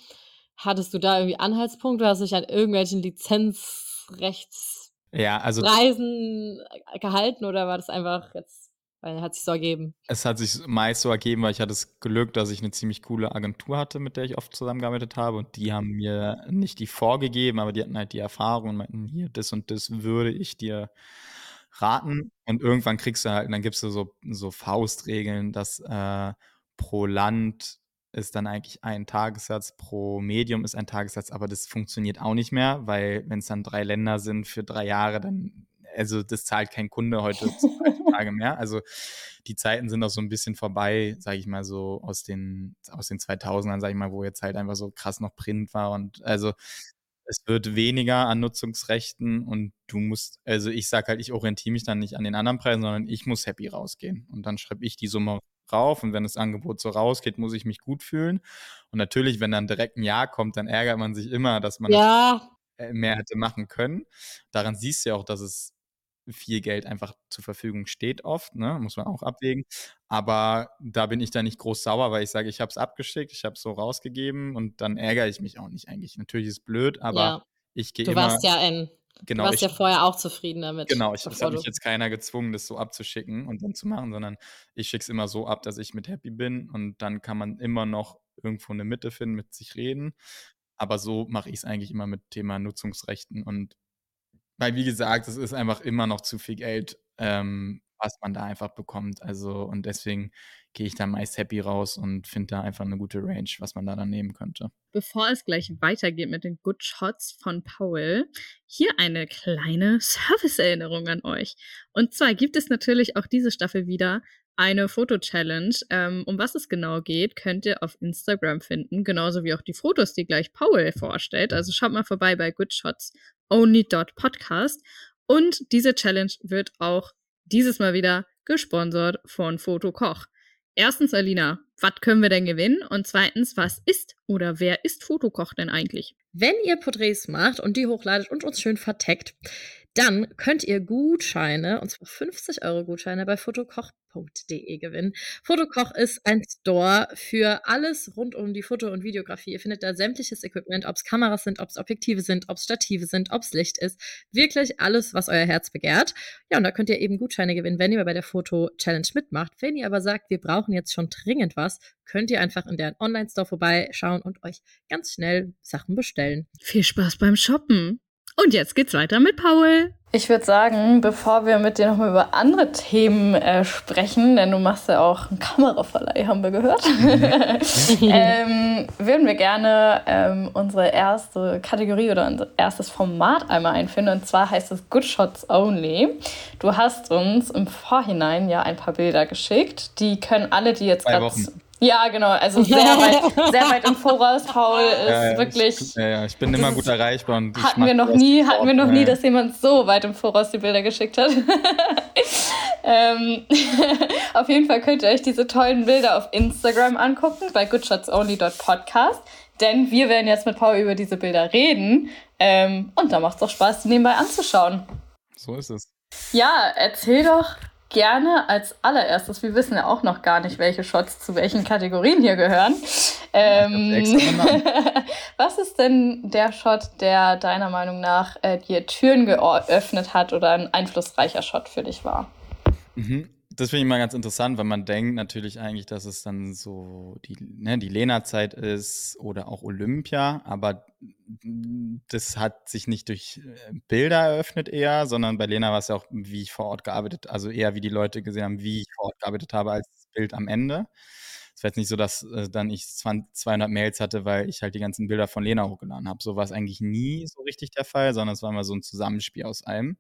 Hattest du da irgendwie Anhaltspunkte? Hast du dich an irgendwelchen Lizenzrechtsreisen Ja, also gehalten oder war das einfach jetzt, weil hat sich so ergeben? es hat sich meist so ergeben, weil ich hatte das Glück, dass ich eine ziemlich coole Agentur hatte, mit der ich oft zusammengearbeitet habe. Und die haben mir nicht die vorgegeben, aber die hatten halt die Erfahrung und meinten, hier, das und das würde ich dir raten. Und irgendwann kriegst du halt, dann gibst du so, so Faustregeln, dass äh, pro Land ist dann eigentlich ein Tagessatz, pro Medium ist ein Tagessatz, aber das funktioniert auch nicht mehr, weil wenn es dann drei Länder sind für drei Jahre, dann, also das zahlt kein Kunde heute heutzutage mehr. Also die Zeiten sind auch so ein bisschen vorbei, sage ich mal so aus den, aus den 2000ern, sage ich mal, wo jetzt halt einfach so krass noch Print war und also es wird weniger an Nutzungsrechten und du musst, also ich sage halt, ich orientiere mich dann nicht an den anderen Preisen, sondern ich muss happy rausgehen. Und dann schreibe ich die Summe rauf und wenn das Angebot so rausgeht, muss ich mich gut fühlen. Und natürlich, wenn dann direkt ein Ja kommt, dann ärgert man sich immer, dass man Ja, das mehr hätte machen können. Daran siehst du ja auch, dass es viel Geld einfach zur Verfügung steht oft, ne? muss man auch abwägen. Aber da bin ich dann nicht groß sauer, weil ich sage, ich habe es abgeschickt, ich habe es so rausgegeben und dann ärgere ich mich auch nicht eigentlich. Natürlich ist es blöd, aber ja. ich gehe Du immer. warst ja in, du genau, warst ich, ja vorher auch zufrieden damit. genau, ich, hat mich du. jetzt keiner gezwungen, das so abzuschicken und dann zu machen, sondern ich schicke es immer so ab, dass ich mit happy bin und dann kann man immer noch irgendwo eine Mitte finden, mit sich reden. Aber so mache ich es eigentlich immer mit Thema Nutzungsrechten und weil, wie gesagt, es ist einfach immer noch zu viel Geld, ähm, was man da einfach bekommt. Also, und deswegen gehe ich da meist happy raus und finde da einfach eine gute Range, was man da dann nehmen könnte. Bevor es gleich weitergeht mit den Good Shots von Paul, hier eine kleine Service-Erinnerung an euch. Und zwar gibt es natürlich auch diese Staffel wieder eine Foto-Challenge. Ähm, um was es genau geht, könnt ihr auf Instagram finden, genauso wie auch die Fotos, die gleich Paul vorstellt. Also schaut mal vorbei bei goodshotsonly.podcast. Und diese Challenge wird auch dieses Mal wieder gesponsert von Fotokoch. Erstens, Alina, was können wir denn gewinnen? Und zweitens, was ist oder wer ist Fotokoch denn eigentlich? Wenn ihr Porträts macht und die hochladet und uns schön verteckt, dann könnt ihr Gutscheine, und zwar 50 Euro Gutscheine bei fotokoch.de gewinnen. Fotokoch ist ein Store für alles rund um die Foto- und Videografie. Ihr findet da sämtliches Equipment, ob es Kameras sind, ob es Objektive sind, ob es Stative sind, ob es Licht ist. Wirklich alles, was euer Herz begehrt. Ja, und da könnt ihr eben Gutscheine gewinnen, wenn ihr bei der Foto-Challenge mitmacht. Wenn ihr aber sagt, wir brauchen jetzt schon dringend was, könnt ihr einfach in deren Online-Store vorbeischauen und euch ganz schnell Sachen bestellen. Viel Spaß beim Shoppen. Und jetzt geht's weiter mit Paul. Ich würde sagen, bevor wir mit dir nochmal über andere Themen äh, sprechen, denn du machst ja auch einen Kameraverleih, haben wir gehört, ähm, würden wir gerne ähm, unsere erste Kategorie oder unser erstes Format einmal einführen. Und zwar heißt es Good Shots Only. Du hast uns im Vorhinein ja ein paar Bilder geschickt. Die können alle, die jetzt gerade. Ja, genau. Also sehr weit, sehr weit im Voraus. Paul ist Ja, ja, wirklich. Ich, ja, ja, ich bin immer gut erreichbar und Hatten wir noch nie, hatten wir noch nie, ja. dass jemand so weit im Voraus die Bilder geschickt hat. ähm, auf jeden Fall könnt ihr euch diese tollen Bilder auf Instagram angucken bei goodshotsonly.podcast. Denn wir werden jetzt mit Paul über diese Bilder reden. Ähm, und da macht es doch Spaß, die nebenbei anzuschauen. So ist es. Ja, erzähl doch gerne als allererstes. Wir wissen ja auch noch gar nicht, welche Shots zu welchen Kategorien hier gehören. Ähm, was ist denn der Shot, der deiner Meinung nach äh, dir Türen geöffnet hat oder ein einflussreicher Shot für dich war? Mhm. Das finde ich immer ganz interessant, weil man denkt natürlich eigentlich, dass es dann so die, ne, die Lena-Zeit ist oder auch Olympia, aber das hat sich nicht durch äh, Bilder eröffnet eher, sondern bei Lena war es ja auch, wie ich vor Ort gearbeitet, also eher wie die Leute gesehen haben, wie ich vor Ort gearbeitet habe, als das Bild am Ende. Es war jetzt nicht so, dass äh, dann ich 200 Mails hatte, weil ich halt die ganzen Bilder von Lena hochgeladen habe. So war es eigentlich nie so richtig der Fall, sondern es war immer so ein Zusammenspiel aus allem.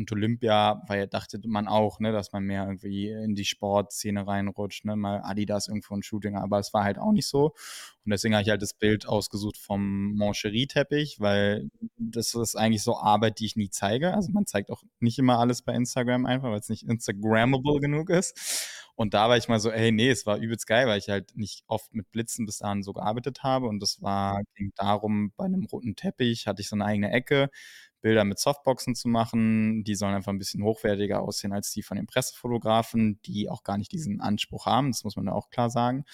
Und Olympia, weil dachte man auch, ne, dass man mehr irgendwie in die Sportszene reinrutscht, ne, mal Adidas irgendwo ein Shooting, aber es war halt auch nicht so. Und deswegen habe ich halt das Bild ausgesucht vom Moncherie-Teppich, weil das ist eigentlich so Arbeit, die ich nie zeige. Also man zeigt auch nicht immer alles bei Instagram einfach, weil es nicht Instagrammable genug ist. Und da war ich mal so, ey, nee, es war übelst geil, weil ich halt nicht oft mit Blitzen bis dahin so gearbeitet habe. Und das war, ging darum, bei einem roten Teppich hatte ich so eine eigene Ecke Bilder mit Softboxen zu machen. Die sollen einfach ein bisschen hochwertiger aussehen als die von den Pressefotografen, die auch gar nicht diesen Anspruch haben. Das muss man da auch klar sagen.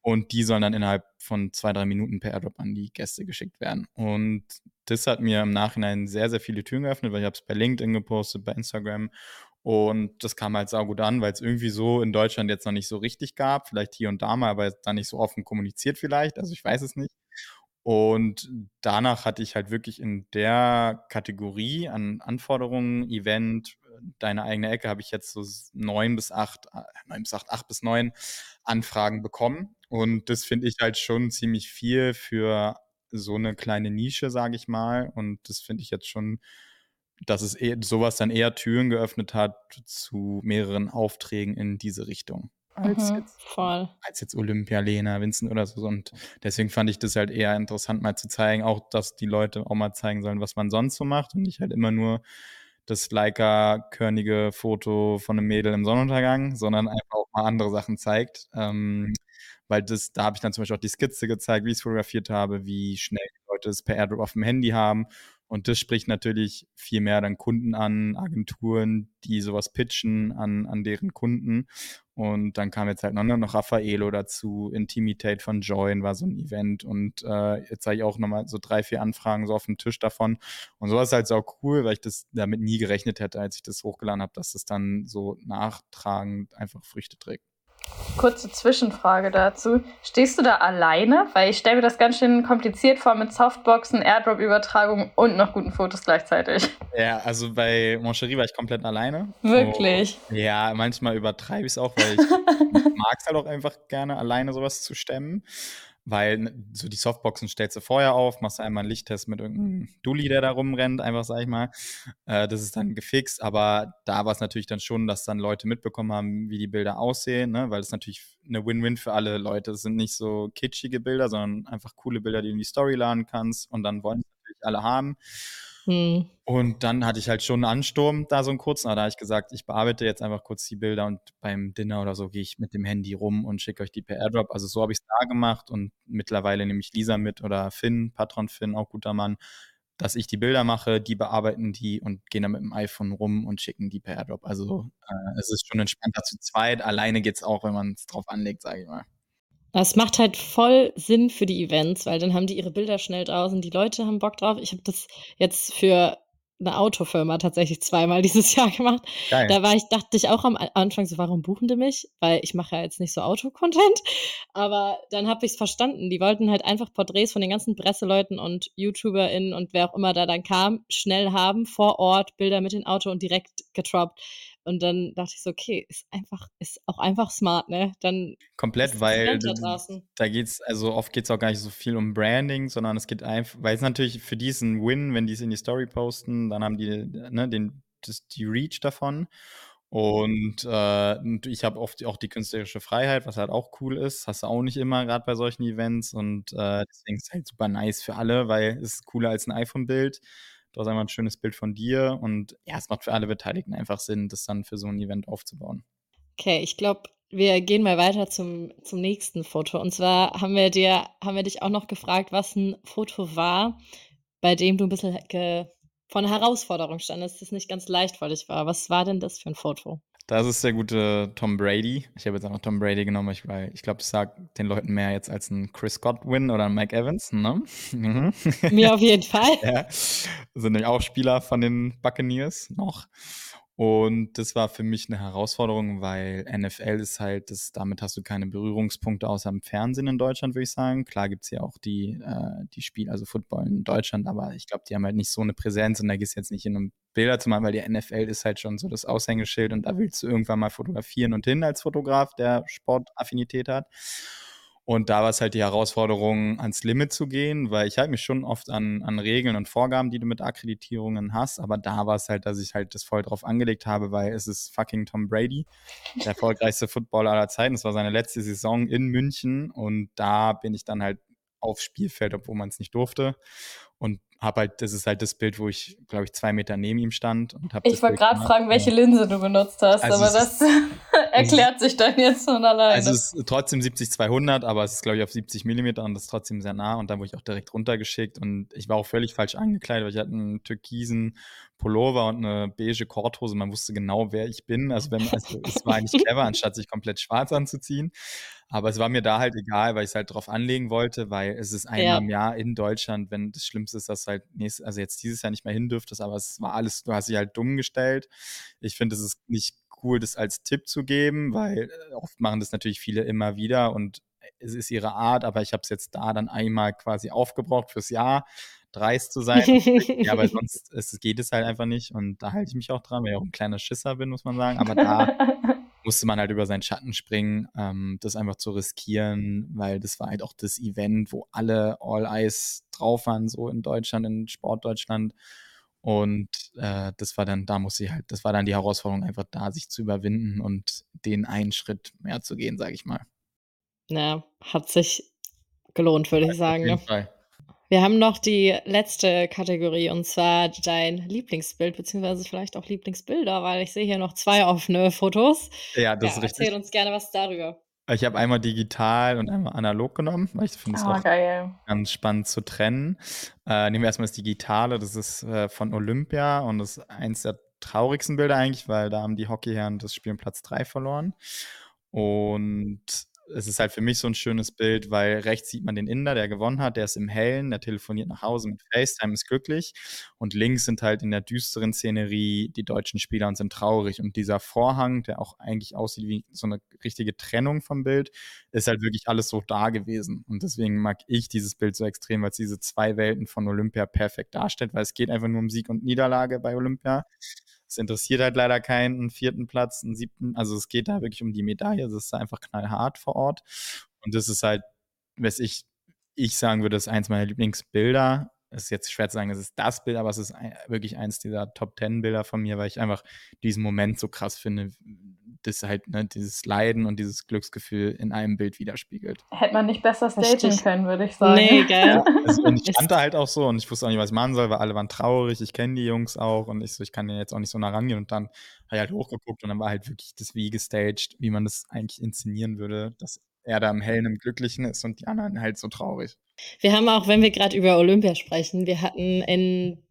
Und die sollen dann innerhalb von zwei, drei Minuten per Airdrop an die Gäste geschickt werden. Und das hat mir im Nachhinein sehr, sehr viele Türen geöffnet, weil ich habe es bei LinkedIn gepostet, bei Instagram. Und das kam halt saugut an, weil es irgendwie so in Deutschland jetzt noch nicht so richtig gab. Vielleicht hier und da mal, aber dann nicht so offen kommuniziert vielleicht. Also ich weiß es nicht. Und danach hatte ich halt wirklich in der Kategorie an Anforderungen, Event, deine eigene Ecke, habe ich jetzt so neun bis acht, äh, neun bis acht, acht bis neun Anfragen bekommen. Und das finde ich halt schon ziemlich viel für so eine kleine Nische, sage ich mal. Und das finde ich jetzt schon, dass es eh, sowas dann eher Türen geöffnet hat zu mehreren Aufträgen in diese Richtung als, Mhm, jetzt, voll. als jetzt Olympia, Lena, Vincent oder so. Und deswegen fand ich das halt eher interessant, mal zu zeigen, auch dass die Leute auch mal zeigen sollen, was man sonst so macht und nicht halt immer nur das Leica-körnige Foto von einem Mädel im Sonnenuntergang, sondern einfach auch mal andere Sachen zeigt. Ähm, weil das, da habe ich dann zum Beispiel auch die Skizze gezeigt, wie ich es fotografiert habe, wie schnell die Leute es per Airdrop auf dem Handy haben und das spricht natürlich viel mehr dann Kunden an, Agenturen, die sowas pitchen an, an deren Kunden. Und dann kam jetzt halt noch, noch Raffaello dazu, Intimitate von Join war so ein Event. Und äh, jetzt habe ich auch nochmal so drei, vier Anfragen so auf dem Tisch davon. Und sowas ist halt so cool, weil ich das damit nie gerechnet hätte, als ich das hochgeladen habe, dass das dann so nachtragend einfach Früchte trägt. Kurze Zwischenfrage dazu. Stehst du da alleine? Weil ich stelle mir das ganz schön kompliziert vor mit Softboxen, Airdrop-Übertragung und noch guten Fotos gleichzeitig. Ja, also bei Moncherie war ich komplett alleine. Wirklich? Oh, ja, manchmal übertreibe ich es auch, weil ich mag es halt auch einfach gerne, alleine sowas zu stemmen weil so die Softboxen stellst du vorher auf, machst einmal einen Lichttest mit irgendeinem Dulli, der da rumrennt, einfach sag ich mal. Äh, das ist dann gefixt, aber da war es natürlich dann schon, dass dann Leute mitbekommen haben, wie die Bilder aussehen, ne? weil es natürlich eine Win-Win für alle Leute. Es sind nicht so kitschige Bilder, sondern einfach coole Bilder, die du in die Story laden kannst und dann wollen es natürlich alle haben. Hm. Und dann hatte ich halt schon einen Ansturm da so einen kurzen, aber da habe ich gesagt, ich bearbeite jetzt einfach kurz die Bilder und beim Dinner oder so gehe ich mit dem Handy rum und schicke euch die per Airdrop. Also so habe ich es da gemacht und mittlerweile nehme ich Lisa mit oder Finn, Patron Finn, auch guter Mann, dass ich die Bilder mache, die bearbeiten die und gehen dann mit dem iPhone rum und schicken die per Airdrop. Also äh, es ist schon entspannter zu zweit. Alleine geht es auch, wenn man es drauf anlegt, sage ich mal. Das macht halt voll Sinn für die Events, weil dann haben die ihre Bilder schnell draußen, die Leute haben Bock drauf. Ich habe das jetzt für eine Autofirma tatsächlich zweimal dieses Jahr gemacht. Geil. Da war ich dachte ich auch am Anfang so: „Warum buchen die mich?“ Weil ich mache ja jetzt nicht so Auto-Content. Aber dann habe ich es verstanden. Die wollten halt einfach Porträts von den ganzen Presseleuten und YouTuberInnen und wer auch immer da dann kam, schnell haben, vor Ort, Bilder mit dem Auto und direkt getroppt. Und dann dachte ich so, okay, ist einfach, ist auch einfach smart, ne? Dann komplett, weil da, da geht's, also oft geht es auch gar nicht so viel um Branding, sondern es geht einfach, weil es natürlich für die ist ein Win, wenn die es in die Story posten, dann haben die ne, den, das, die Reach davon. Und äh, ich habe oft auch die künstlerische Freiheit, was halt auch cool ist. Hast du auch nicht immer, gerade bei solchen Events. Und äh, deswegen ist es halt super nice für alle, weil es ist cooler als ein iPhone-Bild. Du hast einmal ein schönes Bild von dir und ja, es macht für alle Beteiligten einfach Sinn, das dann für so ein Event aufzubauen. Okay, ich glaube, wir gehen mal weiter zum, zum nächsten Foto. Und zwar haben wir dir, haben wir dich auch noch gefragt, was ein Foto war, bei dem du ein bisschen vor einer Herausforderung standest, das nicht ganz leicht für dich war. Was war denn das für ein Foto? Das ist der gute Tom Brady. Ich habe jetzt einfach Tom Brady genommen, weil ich glaube, es sagt den Leuten mehr jetzt als ein Chris Godwin oder ein Mike Evans. Ne? Mhm. Mir auf jeden Fall. ja. Sind nämlich auch Spieler von den Buccaneers noch. Und das war für mich eine Herausforderung, weil NFL ist halt, das, damit hast du keine Berührungspunkte außer im Fernsehen in Deutschland, würde ich sagen. Klar gibt es ja auch die, äh, die Spiele, also Football in Deutschland, aber ich glaube, die haben halt nicht so eine Präsenz und da gehst du jetzt nicht hin, um Bilder zu machen, weil die NFL ist halt schon so das Aushängeschild und da willst du irgendwann mal fotografieren und hin als Fotograf, der Sportaffinität hat. Und da war es halt die Herausforderung, ans Limit zu gehen, weil ich halte mich schon oft an, an Regeln und Vorgaben, die du mit Akkreditierungen hast. Aber da war es halt, dass ich halt das voll drauf angelegt habe, weil es ist fucking Tom Brady, der erfolgreichste Footballer aller Zeiten. Es war seine letzte Saison in München und da bin ich dann halt aufs Spielfeld, obwohl man es nicht durfte. Und habe halt, das ist halt das Bild, wo ich, glaube ich, zwei Meter neben ihm stand und habe. Ich wollte gerade fragen, welche Linse du benutzt hast, also aber das erklärt sich dann jetzt von alleine. Also es ist trotzdem 70-200, aber es ist, glaube ich, auf 70 Millimeter und das ist trotzdem sehr nah und dann wurde ich auch direkt runtergeschickt und ich war auch völlig falsch angekleidet, weil ich hatte einen türkisen Pullover und eine beige Korthose. Man wusste genau, wer ich bin. Also, wenn, also es war eigentlich clever, anstatt sich komplett schwarz anzuziehen. Aber es war mir da halt egal, weil ich es halt drauf anlegen wollte, weil es ist einmal ja. im Jahr in Deutschland, wenn das Schlimmste ist, dass halt nächstes, also jetzt dieses Jahr nicht mehr hin dürftest, aber es war alles, du hast dich halt dumm gestellt. Ich finde, es ist nicht cool, das als Tipp zu geben, weil äh, oft machen das natürlich viele immer wieder und es ist ihre Art, aber ich habe es jetzt da dann einmal quasi aufgebraucht fürs Jahr, dreist zu sein. ja, weil sonst es, geht es halt einfach nicht und da halte ich mich auch dran, weil ich auch ein kleiner Schisser bin, muss man sagen. Aber da musste man halt über seinen Schatten springen, ähm, das einfach zu riskieren, weil das war halt auch das Event, wo alle All Eyes drauf waren, so in Deutschland, in Sportdeutschland. Und äh, das war dann, da muss ich halt, das war dann die Herausforderung, einfach da sich zu überwinden und den einen Schritt mehr zu gehen, sage ich mal. Ja, hat sich gelohnt, würde ich sagen. Auf jeden ne? Fall. Wir haben noch die letzte Kategorie und zwar dein Lieblingsbild, beziehungsweise vielleicht auch Lieblingsbilder, weil ich sehe hier noch zwei offene Fotos. Ja, das ja, ist richtig. Erzähl uns gerne was darüber. Ich habe einmal digital und einmal analog genommen, weil ich finde es oh, auch geil. ganz spannend zu trennen. Äh, nehmen wir erstmal das Digitale, das ist äh, von Olympia und das ist eins der traurigsten Bilder eigentlich, weil da haben die Hockeyherren das Spiel in Platz 3 verloren. Und es ist halt für mich so ein schönes Bild, weil rechts sieht man den Inder, der gewonnen hat, der ist im Hellen, der telefoniert nach Hause mit FaceTime, ist glücklich. Und links sind halt in der düsteren Szenerie die deutschen Spieler und sind traurig. Und dieser Vorhang, der auch eigentlich aussieht wie so eine richtige Trennung vom Bild, ist halt wirklich alles so da gewesen. Und deswegen mag ich dieses Bild so extrem, weil es diese zwei Welten von Olympia perfekt darstellt, weil es geht einfach nur um Sieg und Niederlage bei Olympia. Es interessiert halt leider keinen vierten Platz, einen siebten. Also es geht da wirklich um die Medaille. Es ist einfach knallhart vor Ort. Und das ist halt, was ich, ich sagen würde, das ist eins meiner Lieblingsbilder. Es ist jetzt schwer zu sagen, es ist das Bild, aber es ist wirklich eins dieser Top Ten Bilder von mir, weil ich einfach diesen Moment so krass finde, das halt ne, dieses Leiden und dieses Glücksgefühl in einem Bild widerspiegelt. Hätte man nicht besser stagen können, würde ich sagen. Nee, gell? Ja, also, und ich stand da halt auch so und ich wusste auch nicht, was ich machen soll, weil alle waren traurig. Ich kenne die Jungs auch und ich so, ich kann ja jetzt auch nicht so nah rangehen. Und dann habe ich halt hochgeguckt und dann war halt wirklich das wie gestaged, wie man das eigentlich inszenieren würde, dass er da im Hellen, im Glücklichen ist und die anderen halt so traurig. Wir haben auch, wenn wir gerade über Olympia sprechen, wir hatten in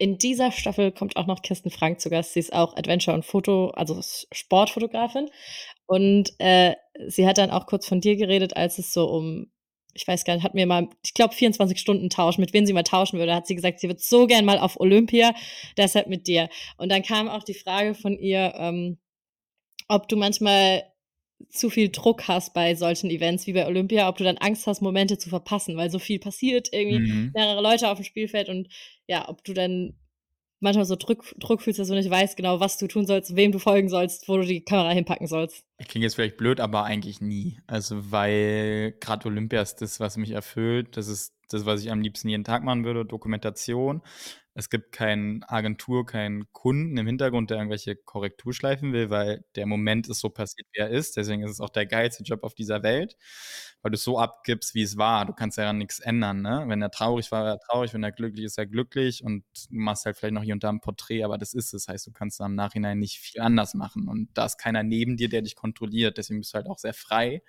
in dieser Staffel kommt auch noch Kirsten Frank zu Gast. Sie ist auch Adventure- und Foto, also Sportfotografin. Und äh, sie hat dann auch kurz von dir geredet, als es so um, ich weiß gar nicht, hat mir mal, ich glaube, 24 Stunden Tausch, mit wem sie mal tauschen würde, hat sie gesagt, sie wird so gern mal auf Olympia, deshalb mit dir. Und dann kam auch die Frage von ihr, ähm, ob du manchmal zu viel Druck hast bei solchen Events wie bei Olympia, ob du dann Angst hast, Momente zu verpassen, weil so viel passiert, irgendwie mhm. mehrere Leute auf dem Spielfeld und ja, ob du dann manchmal so Druck, Druck fühlst, dass du nicht weißt genau, was du tun sollst, wem du folgen sollst, wo du die Kamera hinpacken sollst. Ich klinge jetzt vielleicht blöd, aber eigentlich nie. Also, weil gerade Olympia ist das, was mich erfüllt. Das ist das, was ich am liebsten jeden Tag machen würde, Dokumentation. Es gibt keine Agentur, keinen Kunden im Hintergrund, der irgendwelche Korrekturschleifen will, weil der Moment ist so passiert, wie er ist. Deswegen ist es auch der geilste Job auf dieser Welt, weil du es so abgibst, wie es war. Du kannst ja nichts ändern. Ne? Wenn er traurig war, war er traurig. Wenn er glücklich ist, ist er glücklich. Und du machst halt vielleicht noch hier und da ein Porträt, aber das ist es. Das heißt, du kannst im Nachhinein nicht viel anders machen. Und da ist keiner neben dir, der dich kontrolliert. Deswegen bist du halt auch sehr frei.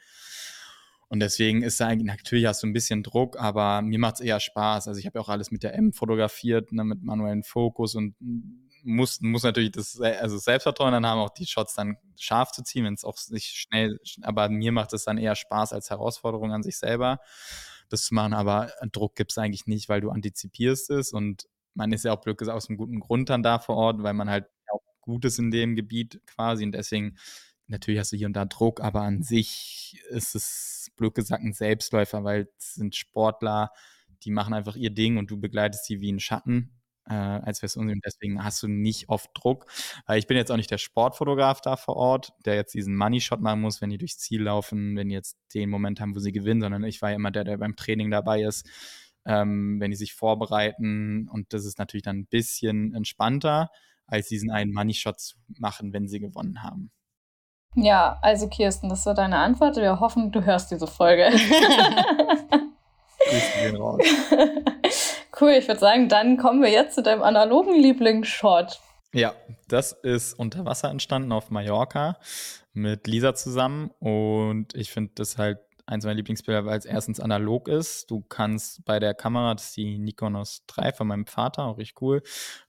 Und deswegen ist da eigentlich, natürlich hast du ein bisschen Druck, aber mir macht es eher Spaß. Also ich habe ja auch alles mit der M fotografiert, ne, mit manuellen Fokus und muss, muss natürlich das also Selbstvertrauen dann haben, auch die Shots dann scharf zu ziehen, wenn es auch nicht schnell, aber mir macht es dann eher Spaß als Herausforderung an sich selber, das zu machen. Aber Druck gibt es eigentlich nicht, weil du antizipierst es und man ist ja auch gesagt aus einem guten Grund dann da vor Ort, weil man halt Gutes in dem Gebiet quasi. Und deswegen, natürlich hast du hier und da Druck, aber an sich ist es blöd gesagt ein Selbstläufer, weil es sind Sportler, die machen einfach ihr Ding und du begleitest sie wie ein Schatten äh, als wär's und deswegen hast du nicht oft Druck. Weil ich bin jetzt auch nicht der Sportfotograf da vor Ort, der jetzt diesen Money-Shot machen muss, wenn die durchs Ziel laufen, wenn die jetzt den Moment haben, wo sie gewinnen, sondern ich war ja immer der, der beim Training dabei ist, ähm, wenn die sich vorbereiten und das ist natürlich dann ein bisschen entspannter, als diesen einen Money-Shot zu machen, wenn sie gewonnen haben. Ja, also Kirsten, das war deine Antwort. Wir hoffen, du hörst diese Folge. Cool, ich würde sagen, dann kommen wir jetzt zu deinem analogen Lieblingsshot. Ja, das ist unter Wasser entstanden auf Mallorca mit Lisa zusammen und ich finde das halt eins meiner Lieblingsbilder, weil es erstens analog ist. Du kannst bei der Kamera, das ist die Nikonos 3 von meinem Vater, auch richtig cool,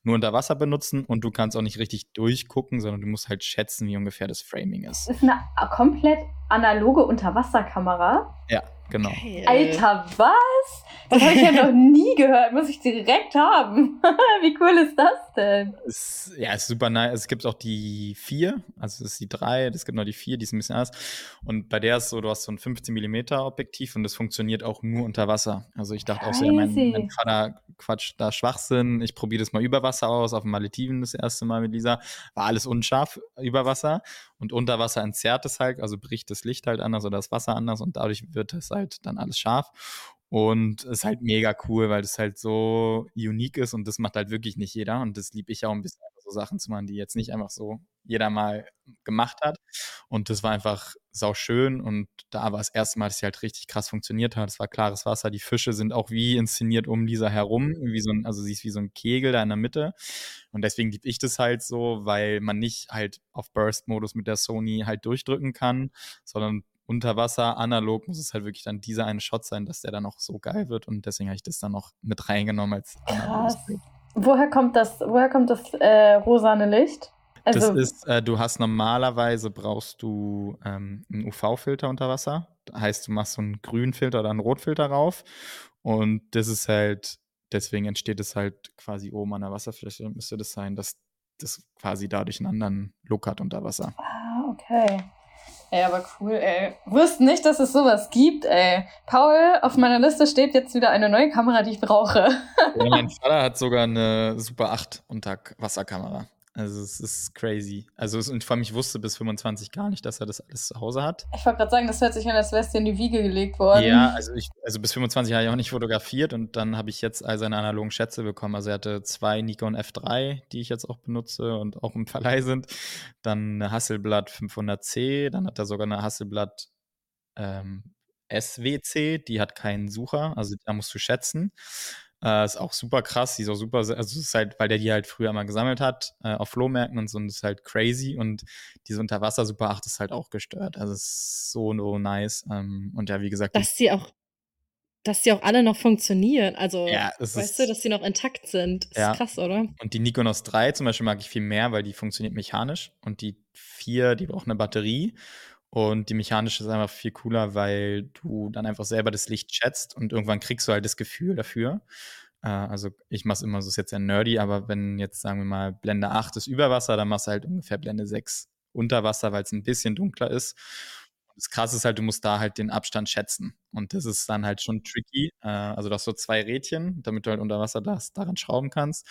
nur unter Wasser benutzen und du kannst auch nicht richtig durchgucken, sondern du musst halt schätzen, wie ungefähr das Framing ist. Das ist eine komplett analoge Unterwasserkamera. Ja, genau. Geil. Alter, was? Das habe ich ja noch nie gehört. Muss ich direkt haben. Wie cool ist das denn? Es, ja, ist super nice. Es gibt auch die vier, also es ist die drei, es gibt noch die vier, die ist ein bisschen anders. Und bei der ist so, du hast so ein 15 mm Objektiv und das funktioniert auch nur unter Wasser. Also ich dachte Crazy. auch so, ja, mein, mein Vater quatscht da Schwachsinn. Ich probiere das mal über Wasser aus, auf dem Malediven das erste Mal mit Lisa. War alles unscharf über Wasser. Und unter Wasser entzerrt es halt, also bricht das Licht halt anders oder das Wasser anders und dadurch wird es halt dann alles scharf. Und es ist halt mega cool, weil das halt so unique ist und das macht halt wirklich nicht jeder. Und das liebe ich auch ein bisschen, so Sachen zu machen, die jetzt nicht einfach so jeder mal gemacht hat. Und das war einfach sau schön. Und da war das erste Mal, dass sie halt richtig krass funktioniert hat. Es war klares Wasser. Die Fische sind auch wie inszeniert um Lisa herum. Wie so ein, also sie ist wie so ein Kegel da in der Mitte. Und deswegen liebe ich das halt so, weil man nicht halt auf Burst-Modus mit der Sony halt durchdrücken kann, sondern unter Wasser, analog, muss es halt wirklich dann dieser eine Shot sein, dass der dann auch so geil wird. Und deswegen habe ich das dann noch mit reingenommen als Krass. Woher kommt das, woher kommt das äh, rosane Licht? Also, das ist, äh, du hast normalerweise brauchst du ähm, einen UV-Filter unter Wasser. Das heißt, du machst so einen grünen Filter oder einen Rotfilter rauf. Und das ist halt, deswegen entsteht es halt quasi oben an der Wasserfläche, müsste das sein, dass das quasi dadurch einen anderen Look hat unter Wasser. Ah, okay. Ey, aber cool, ey. Wusste nicht, dass es sowas gibt, ey. Paul, auf meiner Liste steht jetzt wieder eine neue Kamera, die ich brauche. ja, mein Vater hat sogar eine Super 8 Unterwasserkamera. Also es ist crazy. Also es, und vor allem ich wusste bis 25 gar nicht, dass er das alles zu Hause hat. Ich wollte gerade sagen, das hört sich an, als wärst du in die Wiege gelegt worden. Ja, also ich, also bis 25 habe ich auch nicht fotografiert und dann habe ich jetzt all seine analogen Schätze bekommen. Also er hatte zwei Nikon F3, die ich jetzt auch benutze und auch im Verleih sind. Dann eine Hasselblad 500C, dann hat er sogar eine Hasselblad ähm, SWC, die hat keinen Sucher, also da musst du schätzen. Äh, ist auch super krass, die ist auch super, also ist halt, weil der die halt früher mal gesammelt hat, äh, auf Flohmärkten und so, und ist halt crazy und diese Unterwasser Super 8 ist halt auch gestört. Also ist so, so nice. Ähm, und ja, wie gesagt. Dass die auch, dass die auch alle noch funktionieren. Also, ja, weißt ist, du, dass die noch intakt sind. Ist ja. krass, oder? Und die Nikonos 3 zum Beispiel mag ich viel mehr, weil die funktioniert mechanisch und die 4, die braucht eine Batterie. Und die mechanische ist einfach viel cooler, weil du dann einfach selber das Licht schätzt und irgendwann kriegst du halt das Gefühl dafür. Äh, also ich mache es immer, so ist jetzt ja nerdy, aber wenn jetzt sagen wir mal Blende 8 ist über Wasser, dann machst du halt ungefähr Blende 6 unter Wasser, weil es ein bisschen dunkler ist. Das Krasse ist halt, du musst da halt den Abstand schätzen. Und das ist dann halt schon tricky. Äh, also du hast so zwei Rädchen, damit du halt unter Wasser das daran schrauben kannst.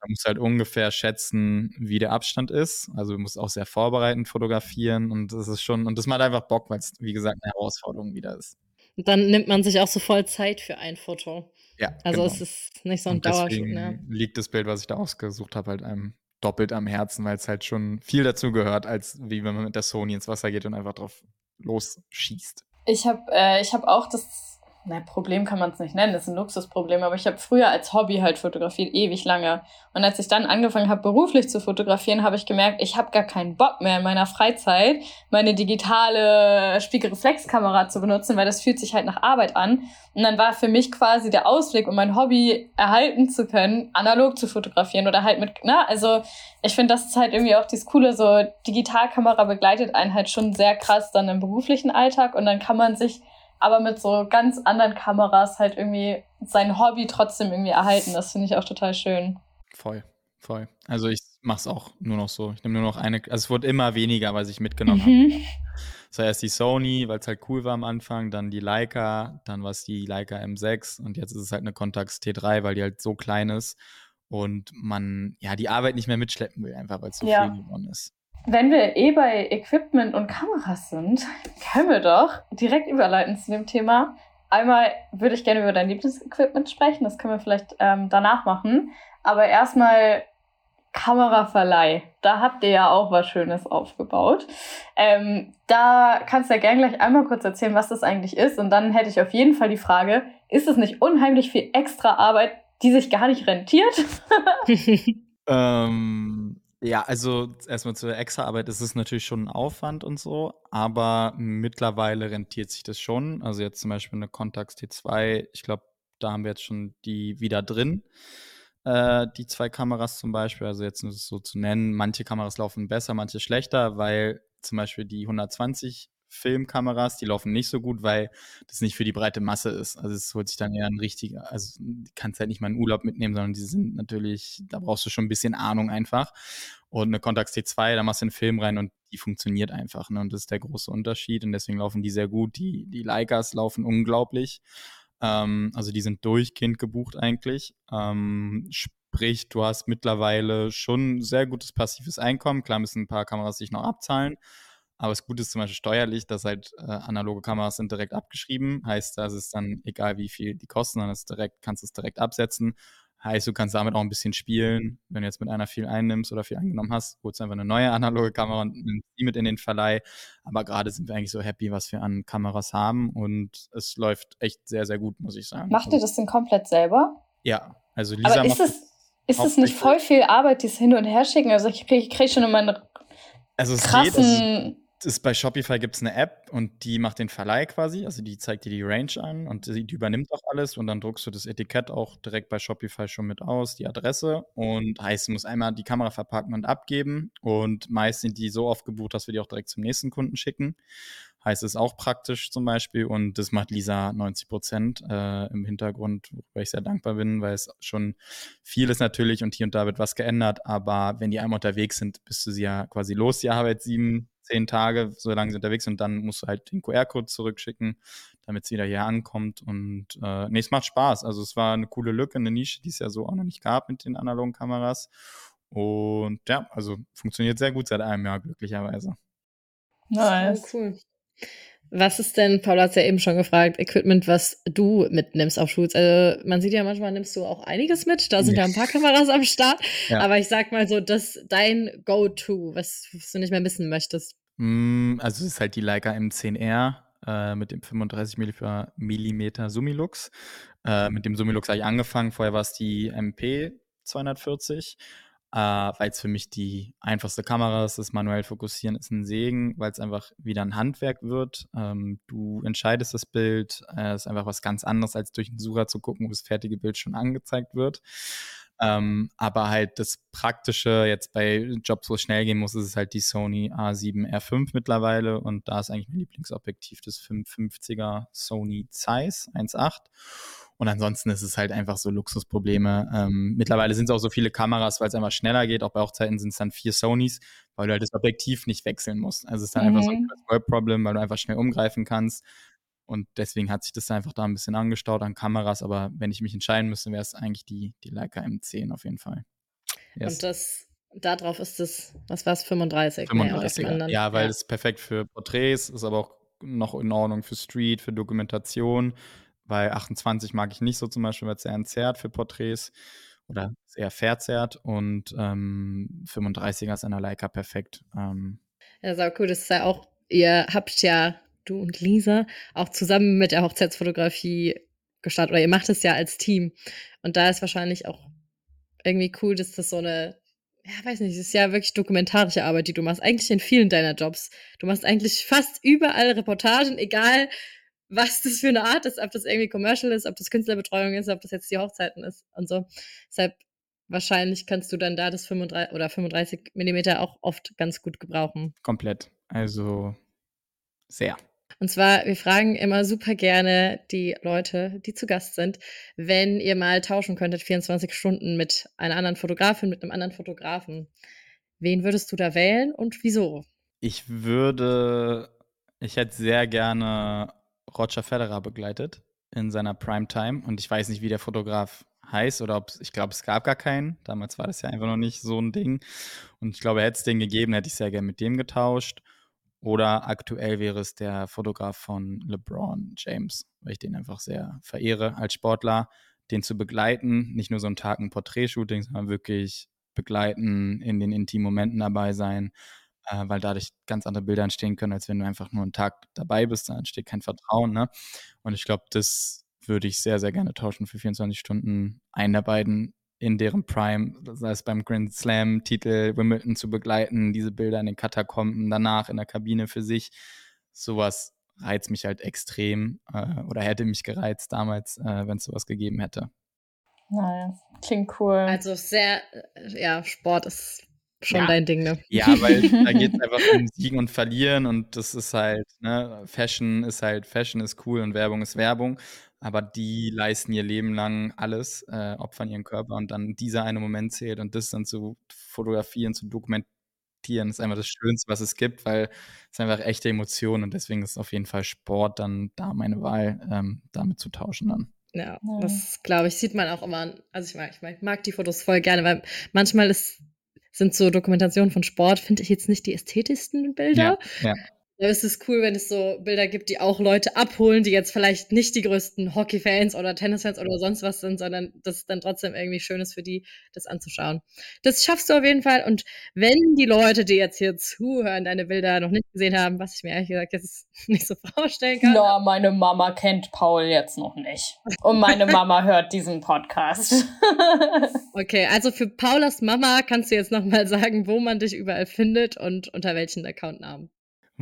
Da musst du halt ungefähr schätzen, wie der Abstand ist. Also du musst auch sehr vorbereitend fotografieren. Und das ist schon, und das macht einfach Bock, weil es, wie gesagt, eine Herausforderung wieder ist. Und dann nimmt man sich auch so voll Zeit für ein Foto. Ja. Also genau. es ist nicht so ein Dauerschuh. Ne? Liegt das Bild, was ich da ausgesucht habe, halt einem doppelt am Herzen, weil es halt schon viel dazu gehört, als wie wenn man mit der Sony ins Wasser geht und einfach drauf losschießt. Ich habe äh, hab auch das na, Problem kann man es nicht nennen, das ist ein Luxusproblem, aber ich habe früher als Hobby halt fotografiert, ewig lange. Und als ich dann angefangen habe, beruflich zu fotografieren, habe ich gemerkt, ich habe gar keinen Bock mehr in meiner Freizeit, meine digitale Spiegelreflexkamera zu benutzen, weil das fühlt sich halt nach Arbeit an. Und dann war für mich quasi der Ausblick, um mein Hobby erhalten zu können, analog zu fotografieren oder halt mit, na, also ich finde, das ist halt irgendwie auch dieses Coole, so Digitalkamera begleitet einen halt schon sehr krass dann im beruflichen Alltag und dann kann man sich aber mit so ganz anderen Kameras halt irgendwie sein Hobby trotzdem irgendwie erhalten. Das finde ich auch total schön. Voll, voll. Also ich mach's auch nur noch so. Ich nehme nur noch eine. Also es wurde immer weniger, was ich mitgenommen habe. Mhm. Es war erst die Sony, weil es halt cool war am Anfang, dann die Leica, dann war es die Leica M6 und jetzt ist es halt eine Contax T3, weil die halt so klein ist und man ja die Arbeit nicht mehr mitschleppen will, einfach weil es so Ja. viel geworden ist. Wenn wir eh bei Equipment und Kameras sind, können wir doch direkt überleiten zu dem Thema. Einmal würde ich gerne über dein Lieblingsequipment sprechen, das können wir vielleicht ähm, danach machen. Aber erstmal Kameraverleih. Da habt ihr ja auch was Schönes aufgebaut. Ähm, da kannst du ja gerne gleich einmal kurz erzählen, was das eigentlich ist. Und dann hätte ich auf jeden Fall die Frage, ist es nicht unheimlich viel extra Arbeit, die sich gar nicht rentiert? Ähm, ja, also erstmal zur Extraarbeit, es ist natürlich schon ein Aufwand und so, aber mittlerweile rentiert sich das schon. Also jetzt zum Beispiel eine Contax T2, ich glaube, da haben wir jetzt schon die wieder drin. Äh, die zwei Kameras zum Beispiel, also jetzt nur so zu nennen, manche Kameras laufen besser, manche schlechter, weil zum Beispiel die 120 Filmkameras, die laufen nicht so gut, weil das nicht für die breite Masse ist. Also es holt sich dann eher ein richtiger, also du kannst halt nicht mal einen Urlaub mitnehmen, sondern die sind natürlich, da brauchst du schon ein bisschen Ahnung einfach. Und eine Contax T2, da machst du einen Film rein und die funktioniert einfach. Ne? Und das ist der große Unterschied und deswegen laufen die sehr gut. Die, die Leicas laufen unglaublich. Ähm, also die sind durchgehend gebucht eigentlich. Ähm, sprich, du hast mittlerweile schon sehr gutes passives Einkommen. Klar müssen ein paar Kameras sich noch abzahlen. Aber das Gute ist zum Beispiel steuerlich, dass halt äh, analoge Kameras sind direkt abgeschrieben. Heißt, das ist dann egal, wie viel die kosten, dann ist direkt, kannst du es direkt absetzen. Heißt, du kannst damit auch ein bisschen spielen. Wenn du jetzt mit einer viel einnimmst oder viel eingenommen hast, holst du einfach eine neue analoge Kamera und nimmst die mit in den Verleih. Aber gerade sind wir eigentlich so happy, was wir an Kameras haben und es läuft echt sehr, sehr gut, muss ich sagen. Macht ihr Also, das denn komplett selber? Ja, also Lisa Aber ist macht es, ist es nicht voll viel Arbeit, dieses Hin- und Herschicken? Also ich kriege krieg schon immer einen Also es geht, also krassen... ist bei Shopify gibt es eine App und die macht den Verleih quasi, also die zeigt dir die Range an und die, die übernimmt auch alles und dann druckst du das Etikett auch direkt bei Shopify schon mit aus, die Adresse. Und heißt, du musst einmal die Kamera verpacken und abgeben. Und meist sind die so oft gebucht, dass wir die auch direkt zum nächsten Kunden schicken. Heißt es auch praktisch zum Beispiel. Und das macht Lisa 90 Prozent äh, im Hintergrund, worüber ich sehr dankbar bin, weil es schon viel ist natürlich und hier und da wird was geändert, aber wenn die einmal unterwegs sind, bist du sie ja quasi los, die Arbeit sieben, zehn Tage, solange sie unterwegs sind, dann musst du halt den QR-Code zurückschicken, damit sie wieder hier ankommt und äh, nee, es macht Spaß. Also es war eine coole Lücke, eine Nische, die es ja so auch noch nicht gab mit den analogen Kameras und ja, also funktioniert sehr gut seit einem Jahr glücklicherweise. Nice. So cool. Was ist denn, Paula hat es ja eben schon gefragt, Equipment, was du mitnimmst auf Shoots? Also man sieht ja manchmal, nimmst du auch einiges mit. Da sind ja ein paar Kameras am Start. Ja. Aber ich sag mal so, das dein Go-To, was, was du nicht mehr missen möchtest. Mm, Also es ist halt die Leica M10R äh, mit dem 35 mm Summilux. Äh, mit dem Summilux habe ich angefangen. Vorher war es die MP 240, äh, weil es für mich die einfachste Kamera ist. Das manuell fokussieren ist ein Segen, weil es einfach wieder ein Handwerk wird. Ähm, du entscheidest das Bild. Es ist einfach was ganz anderes, als durch den Sucher zu gucken, wo das fertige Bild schon angezeigt wird. Ähm, aber halt das Praktische jetzt bei Jobs, wo es schnell gehen muss, ist es halt die Sony A7 R5 mittlerweile und da ist eigentlich mein Lieblingsobjektiv das 550er Sony Zeiss 1.8 und ansonsten ist es halt einfach so Luxusprobleme. Ähm, mittlerweile sind es auch so viele Kameras, weil es einfach schneller geht. Auch bei Hochzeiten sind es dann vier Sonys, weil du halt das Objektiv nicht wechseln musst. Also es ist dann einfach so ein Mhm. World-Problem, weil du einfach schnell umgreifen kannst. Und deswegen hat sich das einfach da ein bisschen angestaut an Kameras. Aber wenn ich mich entscheiden müsste, wäre es eigentlich die, die Leica M10 auf jeden Fall. Yes. Und das, darauf ist es, was war es, 35? Nee, und auf dem 35er. anderen- Ja, weil es perfekt für Porträts ist, aber auch noch in Ordnung für Street, für Dokumentation. Weil 28 mag ich nicht so zum Beispiel, weil es sehr entzerrt für Porträts oder sehr verzerrt. Und ähm, 35er ist an der Leica perfekt. Ähm, Ja, sau cool. Das ist ja auch, ihr habt ja, du und Lisa, auch zusammen mit der Hochzeitsfotografie gestartet. Oder ihr macht es ja als Team. Und da ist wahrscheinlich auch irgendwie cool, dass das so eine, ja, weiß nicht, es ist ja wirklich dokumentarische Arbeit, die du machst. Eigentlich in vielen deiner Jobs. Du machst eigentlich fast überall Reportagen, egal was das für eine Art ist, ob das irgendwie Commercial ist, ob das Künstlerbetreuung ist, ob das jetzt die Hochzeiten ist und so. Deshalb wahrscheinlich kannst du dann da das 35 oder 35 Millimeter auch oft ganz gut gebrauchen. komplett. Also sehr. Und zwar, wir fragen immer super gerne die Leute, die zu Gast sind, wenn ihr mal tauschen könntet, 24 Stunden mit einer anderen Fotografin, mit einem anderen Fotografen. Wen würdest du da wählen und wieso? Ich würde, ich hätte sehr gerne Roger Federer begleitet in seiner Primetime und ich weiß nicht, wie der Fotograf heißt oder ob ich glaube, es gab gar keinen. Damals war das ja einfach noch nicht so ein Ding. Und ich glaube, hätte es den gegeben, hätte ich sehr gerne mit dem getauscht. Oder aktuell wäre es der Fotograf von LeBron James, weil ich den einfach sehr verehre als Sportler, den zu begleiten, nicht nur so einen Tag ein Porträtshooting, sondern wirklich begleiten, in den intimen Momenten dabei sein, äh, weil dadurch ganz andere Bilder entstehen können, als wenn du einfach nur einen Tag dabei bist, da entsteht kein Vertrauen. Ne? Und ich glaube, das würde ich sehr, sehr gerne tauschen für 24 Stunden. Einen der beiden in deren Prime, sei es beim Grand Slam-Titel Wimbledon zu begleiten, diese Bilder in den Katakomben, danach in der Kabine für sich. Sowas reizt mich halt extrem äh, oder hätte mich gereizt damals, äh, wenn es sowas gegeben hätte. Nice. Klingt cool. Also sehr, äh, ja, Sport ist schon ja. dein Ding, ne? Ja, weil da geht es einfach um Siegen und Verlieren und das ist halt, ne, Fashion ist halt, Fashion ist cool und Werbung ist Werbung, aber die leisten ihr Leben lang alles, äh, opfern ihren Körper und dann dieser eine Moment zählt und das dann zu fotografieren, zu dokumentieren, ist einfach das Schönste, was es gibt, weil es einfach echte Emotionen und deswegen ist auf jeden Fall Sport dann da meine Wahl, ähm, damit zu tauschen dann. Ja, ja. das glaube ich, sieht man auch immer. Also ich mag, ich mag, mag die Fotos voll gerne, weil manchmal ist sind so Dokumentationen von Sport, finde ich jetzt nicht die ästhetischsten Bilder. Ja, ja. Da ist es cool, wenn es so Bilder gibt, die auch Leute abholen, die jetzt vielleicht nicht die größten Hockey-Fans oder Tennis-Fans oder sonst was sind, sondern das ist dann trotzdem irgendwie schön ist für die, das anzuschauen. Das schaffst du auf jeden Fall. Und wenn die Leute, die jetzt hier zuhören, deine Bilder noch nicht gesehen haben, was ich mir ehrlich gesagt jetzt nicht so vorstellen kann. Na, meine Mama kennt Paul jetzt noch nicht. Und meine Mama hört diesen Podcast. okay, also für Paulas Mama kannst du jetzt nochmal sagen, wo man dich überall findet und unter welchen Accountnamen.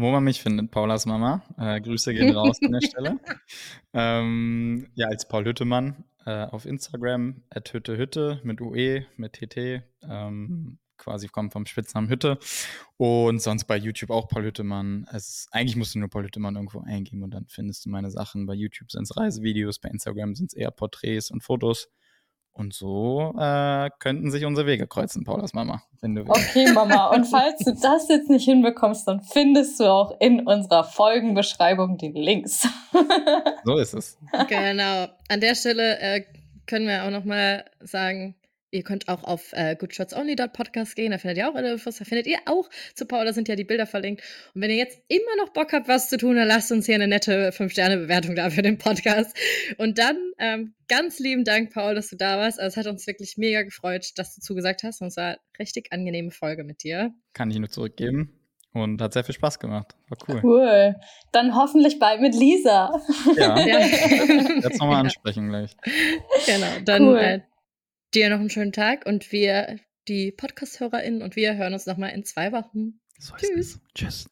Wo man mich findet, Paulas Mama. Äh, Grüße gehen raus an der Stelle. Ähm, ja, als Paul Hüttemann äh, auf Instagram, at Hütte Hütte mit UE, mit TT. Ähm, quasi kommt vom Spitznamen Hütte. Und sonst bei YouTube auch Paul Hüttemann. Es ist, eigentlich musst du nur Paul Hüttemann irgendwo eingeben und dann findest du meine Sachen. Bei YouTube sind es Reisevideos, bei Instagram sind es eher Porträts und Fotos. Und so äh, könnten sich unsere Wege kreuzen, Paulas Mama, wenn du willst. Okay, Mama. Und falls du das jetzt nicht hinbekommst, dann findest du auch in unserer Folgenbeschreibung die Links. so ist es. Genau. An der Stelle äh, können wir auch noch mal sagen, Ihr könnt auch auf äh, goodshotsonly.podcast gehen, da findet ihr auch alle Infos, da findet ihr auch zu Paul, da sind ja die Bilder verlinkt. Und wenn ihr jetzt immer noch Bock habt, was zu tun, dann lasst uns hier eine nette 5-Sterne-Bewertung da für den Podcast. Und dann ähm, ganz lieben Dank, Paul, dass du da warst. Also, es hat uns wirklich mega gefreut, dass du zugesagt hast. Und es war eine richtig angenehme Folge mit dir. Kann ich nur zurückgeben. Und hat sehr viel Spaß gemacht. War cool. Cool. Dann hoffentlich bald mit Lisa. Ja. ja. Jetzt nochmal ansprechen gleich. Genau. Dann cool. äh, dir noch einen schönen Tag und wir, die Podcast-HörerInnen und wir hören uns nochmal in zwei Wochen. So Tschüss. Tschüss.